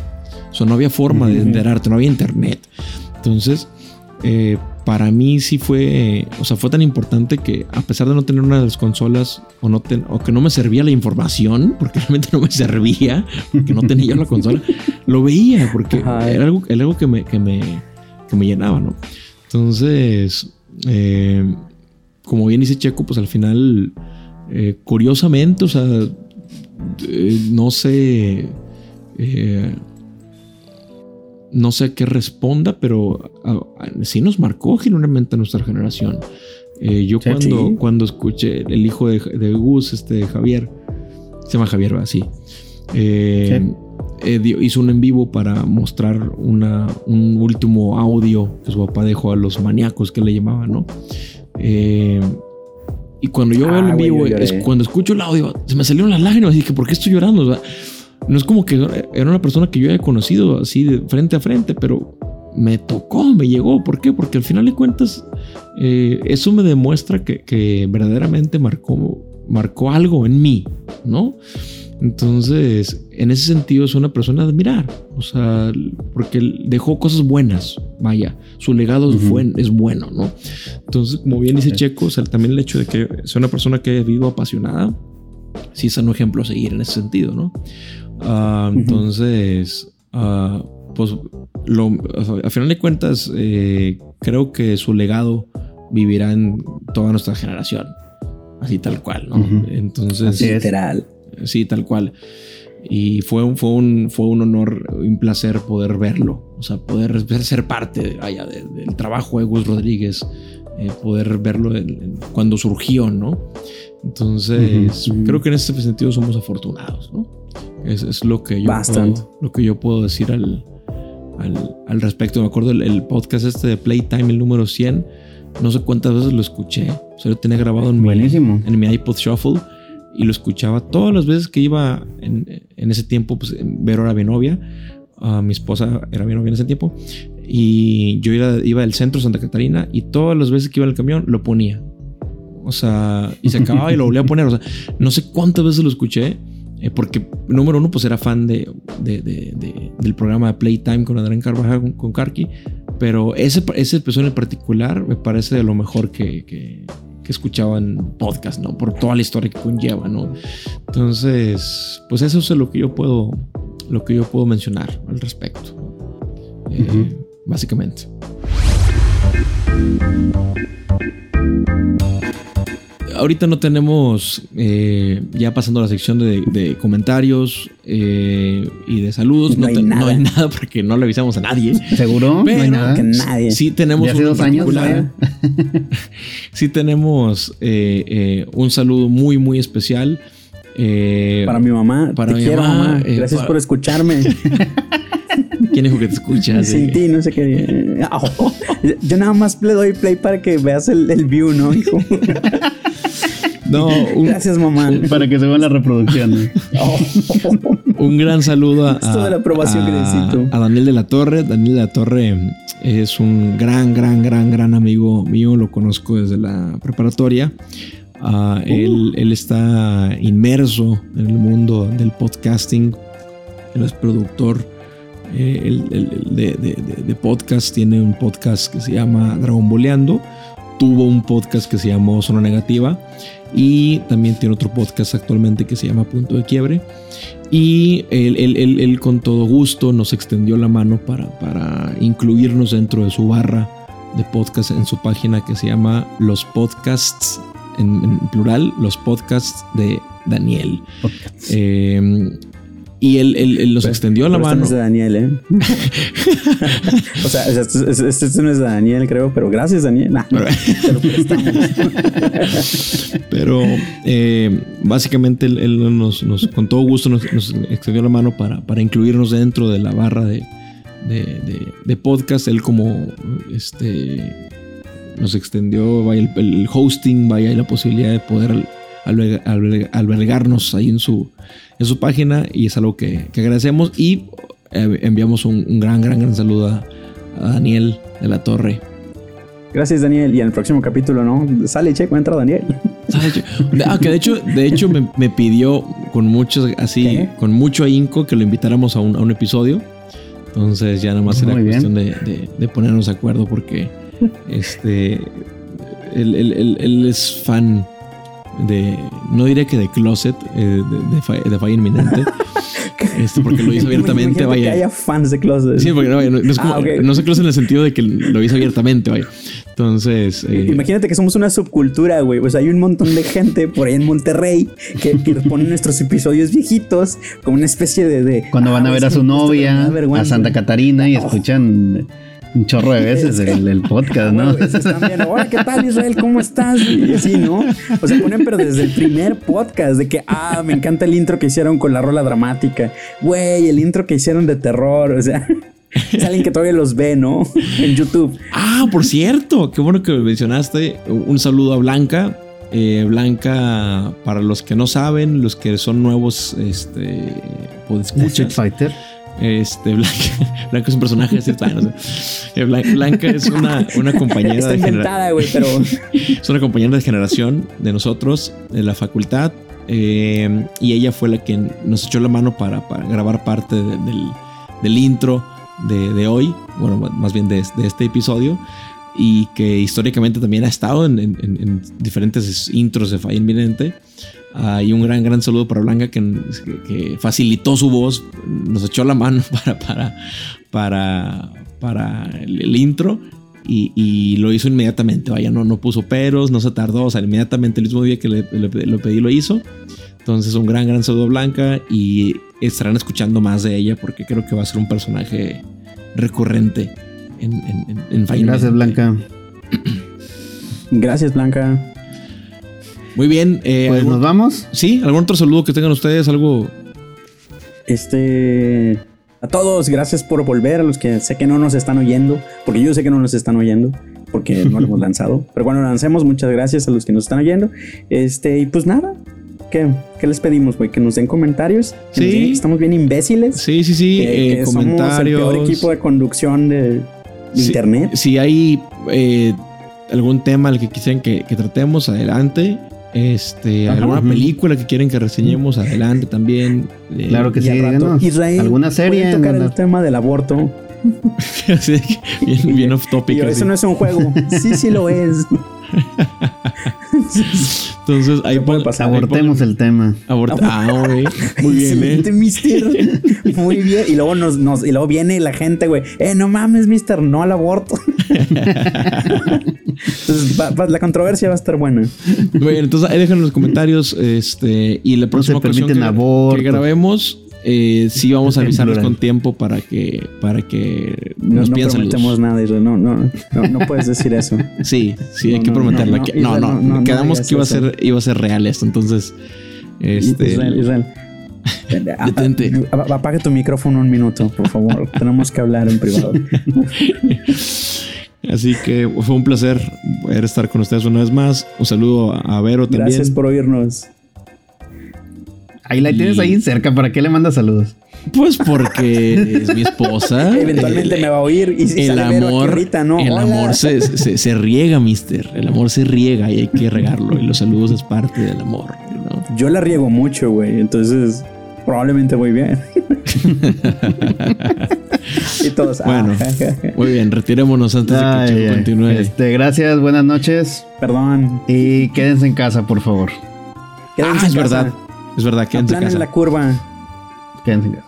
O sea, no había forma de enterarte, no había internet. Entonces, eh, para mí sí fue, o sea, fue tan importante que a pesar de no tener una de las consolas o, no ten- o que no me servía la información, porque realmente no me servía, porque no tenía yo la consola, lo veía porque Ajá. era algo, era algo que, me, que, me, que me llenaba, ¿no? Entonces, eh, como bien dice Checo, pues al final, eh, curiosamente, o sea, eh, no sé, eh, no sé qué responda, pero ah, sí nos marcó genuinamente a nuestra generación. Eh, yo cuando, cuando escuché el hijo de, de Gus, este Javier, se llama Javier, va, sí. Eh, eh, dio- hizo un en vivo para mostrar una, un último audio que su papá dejó a los maníacos que le llamaban, ¿no? Y cuando yo veo el Ah, en vivo, es cuando escucho el audio, se me salieron las lágrimas y dije, ¿por qué estoy llorando? O sea, no es como que era una persona que yo había conocido así de frente a frente, pero me tocó, me llegó. ¿Por qué? Porque al final de cuentas, eh, eso me demuestra que, que verdaderamente marcó, marcó algo en mí, ¿no? Entonces, en ese sentido es una persona a admirar, o sea, porque dejó cosas buenas, vaya, su legado es, Ujú. buen- es bueno, ¿no? Entonces, como bien dice Checo, o sea, también el hecho de que sea una persona que haya vivido apasionada, sí es un ejemplo a seguir en ese sentido, ¿no? Ah, Entonces, ah, pues, lo, a final de cuentas, eh, creo que su legado vivirá en toda nuestra generación, así tal cual, ¿no? Entonces, Así es. Literal. Sí, tal cual. Y fue un, fue un, fue un honor un placer poder verlo. O sea, poder ser parte vaya, de- del trabajo de Gus Rodríguez. eh, poder verlo en- en- cuando surgió, ¿no? Entonces, creo que en este sentido somos afortunados, ¿no? Es, es lo que yo Bastante. puedo, lo que yo puedo decir al, al, al respecto. Me acuerdo el, el podcast este de Playtime, el número 100. No sé cuántas veces lo escuché. O sea, lo tenía grabado en mi, Buenísimo. en mi iPod Shuffle y lo escuchaba todas las veces que iba en, en ese tiempo. Pues Vero era mi novia, ah, mi esposa era mi novia en ese tiempo. Y yo iba, iba del centro de Santa Catarina y todas las veces que iba en el camión lo ponía. O sea, y se acababa y lo volvía a poner. O sea, no sé cuántas veces lo escuché. Eh, porque, número uno, pues era fan de, de- de- de- del programa de Playtime con Adrián Carvajal, con, con Karki. Pero ese, ese episodio en particular me parece de lo mejor que, que, que escuchaba en podcast, ¿no? Por toda la historia que conlleva, ¿no? Entonces, pues eso es lo que yo puedo, lo que yo puedo mencionar al respecto. Eh, Ujú. Básicamente. Ahorita no tenemos, eh, ya pasando a la sección de, de comentarios eh, y de saludos, No hay te- nada. hay nada porque no le avisamos a nadie. ¿Seguro? ¿No Pero hay nada? Que nadie. Sí tenemos ¿De hace dos años, sí tenemos eh, eh, un saludo muy, muy especial. eh, Para mi mamá. para te mi quiero, mamá, mamá. eh, Gracias para- por escucharme. ¿Quién dijo que te escuchas? Sin ti, no sé qué. Oh, yo nada más le doy play para que veas el, el view, ¿no, hijo? No, un, Gracias, mamá. Para que se vean las reproducciones. un gran saludo a, la aprobación Daniel de la Torre. Daniel de la Torre es un gran, gran, gran, gran amigo mío. Lo conozco desde la preparatoria. Ah, él, él está inmerso en el mundo del podcasting. Él es productor eh, él- él- él de, de- de- de podcast. Tiene un podcast que se llama Dragon Boleando. Tuvo un podcast que se llamó Zona Negativa. Y también tiene otro podcast actualmente que se llama Punto de Quiebre. Y él, él- él- él con todo gusto nos extendió la mano para, para incluirnos dentro de su barra de podcast en su página que se llama Los Podcasts, en, en plural, Los Podcasts de Daniel. Eh, y él, él- él nos extendió la Pero este mano. no es de Daniel, ¿eh? o sea, este, este- este no es de Daniel, creo, pero gracias, Daniel. Nah, Pero-. Pero eh, básicamente él, él nos, nos- con todo gusto nos, nos extendió la mano para, para incluirnos dentro de la barra de, de, de- de podcast. Él como este nos extendió vaya, el, el hosting, vaya y la posibilidad de poder alberga- alberga- albergarnos ahí en su, en su página y es algo que, que agradecemos y eh, enviamos un, un gran, gran, gran saludo a, a Daniel de la Torre. Gracias, Daniel. Y en el próximo capítulo, ¿no? Sale, checo, entra Daniel. Ah, que de hecho, de hecho me, me pidió con muchos, así, ¿Qué? con mucho ahínco que lo invitáramos a un, a un episodio. Entonces ya nada más era cuestión de, de- de ponernos de acuerdo porque Este. Él, él- él- él es fan de. No diré que de Closet, eh, de, de, Fa- de Falla Inminente. Este, porque lo hizo abiertamente, Imagínate que vaya. haya fans de Closet. Sí, porque no, no, no es como- Ah, no se cruza en el sentido de que lo hizo abiertamente, vaya. Entonces. eh, Imagínate que somos una subcultura, güey. Pues hay un montón de gente por ahí en Monterrey que, que ponen nuestros episodios viejitos como una especie de. de Cuando van a ah, ver a esto- su esto novia, a. Santa Catarina y escuchan un chorro de veces el, el podcast, ¿no? Viendo, Hola, ¿qué tal, Israel? ¿Cómo estás? Y así, ¿no? O sea, ponen, pero desde el primer podcast, de que, ah, me encanta el intro que hicieron con la rola dramática. Güey, el intro que hicieron de terror. O sea, es alguien que todavía los ve, ¿no? En YouTube. Ah, por cierto, qué bueno que me mencionaste. Un saludo a Blanca. Eh, Blanca, para los que no saben, los que son nuevos, este, pues, Street. Fighter. Este, Blanca, Blanca es un personaje de Street Fighter, no sé. Eh, Blan- Blanca es una, una compañera Está de genera- inventada, güey, pero. es una compañera de generación de nosotros, de la facultad. eh, y ella fue la que nos echó la mano para, para grabar parte de- del, del intro de, de hoy, bueno, más bien de, de este episodio. Y que históricamente también ha estado en, en- en- en diferentes intros de Falla Inminente. Ah, y un gran, gran saludo para Blanca que, que- que facilitó su voz, nos echó la mano para, para, para, para el, el intro y, y lo hizo inmediatamente. Vaya, no, no puso peros, no se tardó, o sea, inmediatamente el mismo día que le, le- lo pedí lo hizo. Entonces, un gran, gran saludo a Blanca y estarán escuchando más de ella porque creo que va a ser un personaje recurrente en, en, en, en Fire Gracias. Blanca. Gracias, Blanca. Muy bien. eh, Pues ¿algún- nos vamos. Sí, algún otro saludo que tengan ustedes, algo. Este. A todos, gracias por volver. A los que sé que no nos están oyendo, porque yo sé que no nos están oyendo, porque no lo hemos lanzado. Pero cuando lo lancemos, muchas gracias a los que nos están oyendo. Este, y pues nada. ¿Qué, qué les pedimos, güey? Que nos den comentarios. Que nos Sí. digan que estamos bien imbéciles. Sí, sí, sí. que, eh, que somos el comentarios. peor equipo de conducción de, de Sí, internet. Si hay eh, algún tema al que quisieran que, que tratemos, adelante. Este, Ajá. alguna película que quieren que reseñemos, adelante también. Eh, Claro que sí. Israel, ¿Alguna serie? ¿pueden tocar el tema del aborto. así bien, bien off topic. Yo, eso no es un juego. Sí, sí lo es. Entonces, ahí puede pasar. Abortemos el tema. aborta- Ah, güey. Muy bien, ¿eh? Excelente, mister. Muy bien. Y luego nos, nos- y luego viene la gente, güey. Eh, no mames, mister, no al aborto. Entonces, va- va- la controversia va a estar buena. Bueno, entonces ahí dejen en los comentarios. Este, y la próxima se ocasión que, que grabemos, eh, sí vamos a avisarles con tiempo para que, para que No, nos no piensen los- prometemos nada, Israel. No, no, no, no puedes decir eso. Sí, sí, hay No, que no, prometerlo. no, no, No, no, Israel, no, no quedamos que iba a, ser, iba a ser real esto. Entonces, este, Israel, Israel. Detente. Apaga tu micrófono un minuto, por favor. Tenemos que hablar en privado. así que fue un placer poder estar con ustedes una vez más. Un saludo a Vero también. Gracias por oírnos. Ahí la tienes ahí cerca. ¿Para qué le mandas saludos? Pues porque es mi esposa. Eventualmente El- me va a oír y si el sale Vero aquí amor, ahorita, ¿no? el Hola. amor se, se- se riega, mister. El amor se riega y hay que regarlo. Y los saludos es parte del amor. ¿no? Yo la riego mucho, güey. Entonces, probablemente voy bien. y todos. ah, Bueno, muy bien, retirémonos antes de que Ay, ay. continúe. Este, gracias, buenas noches. Perdón. Y quédense en casa, por favor. Quédense Ah, en es casa. verdad. Es verdad, quédense en casa. la curva. Quédense en casa.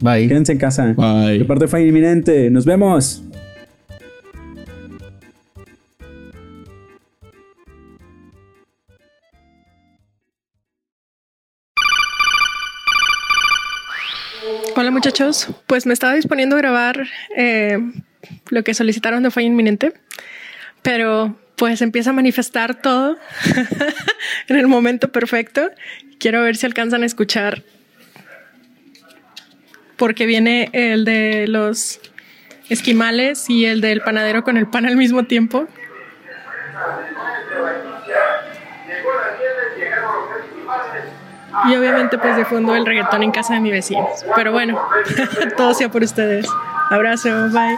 Bye. Quédense en casa. Bye. De parte Fine Inminente. Nos vemos. Muchachos, pues me estaba disponiendo a grabar eh, lo que solicitaron de falla inminente, pero pues empieza a manifestar todo en el momento perfecto. Quiero ver si alcanzan a escuchar porque viene el de los esquimales y el del panadero con el pan al mismo tiempo. Y obviamente pues de fondo el reggaetón en casa de mi vecino. Pero bueno, todo sea por ustedes. Abrazo, bye.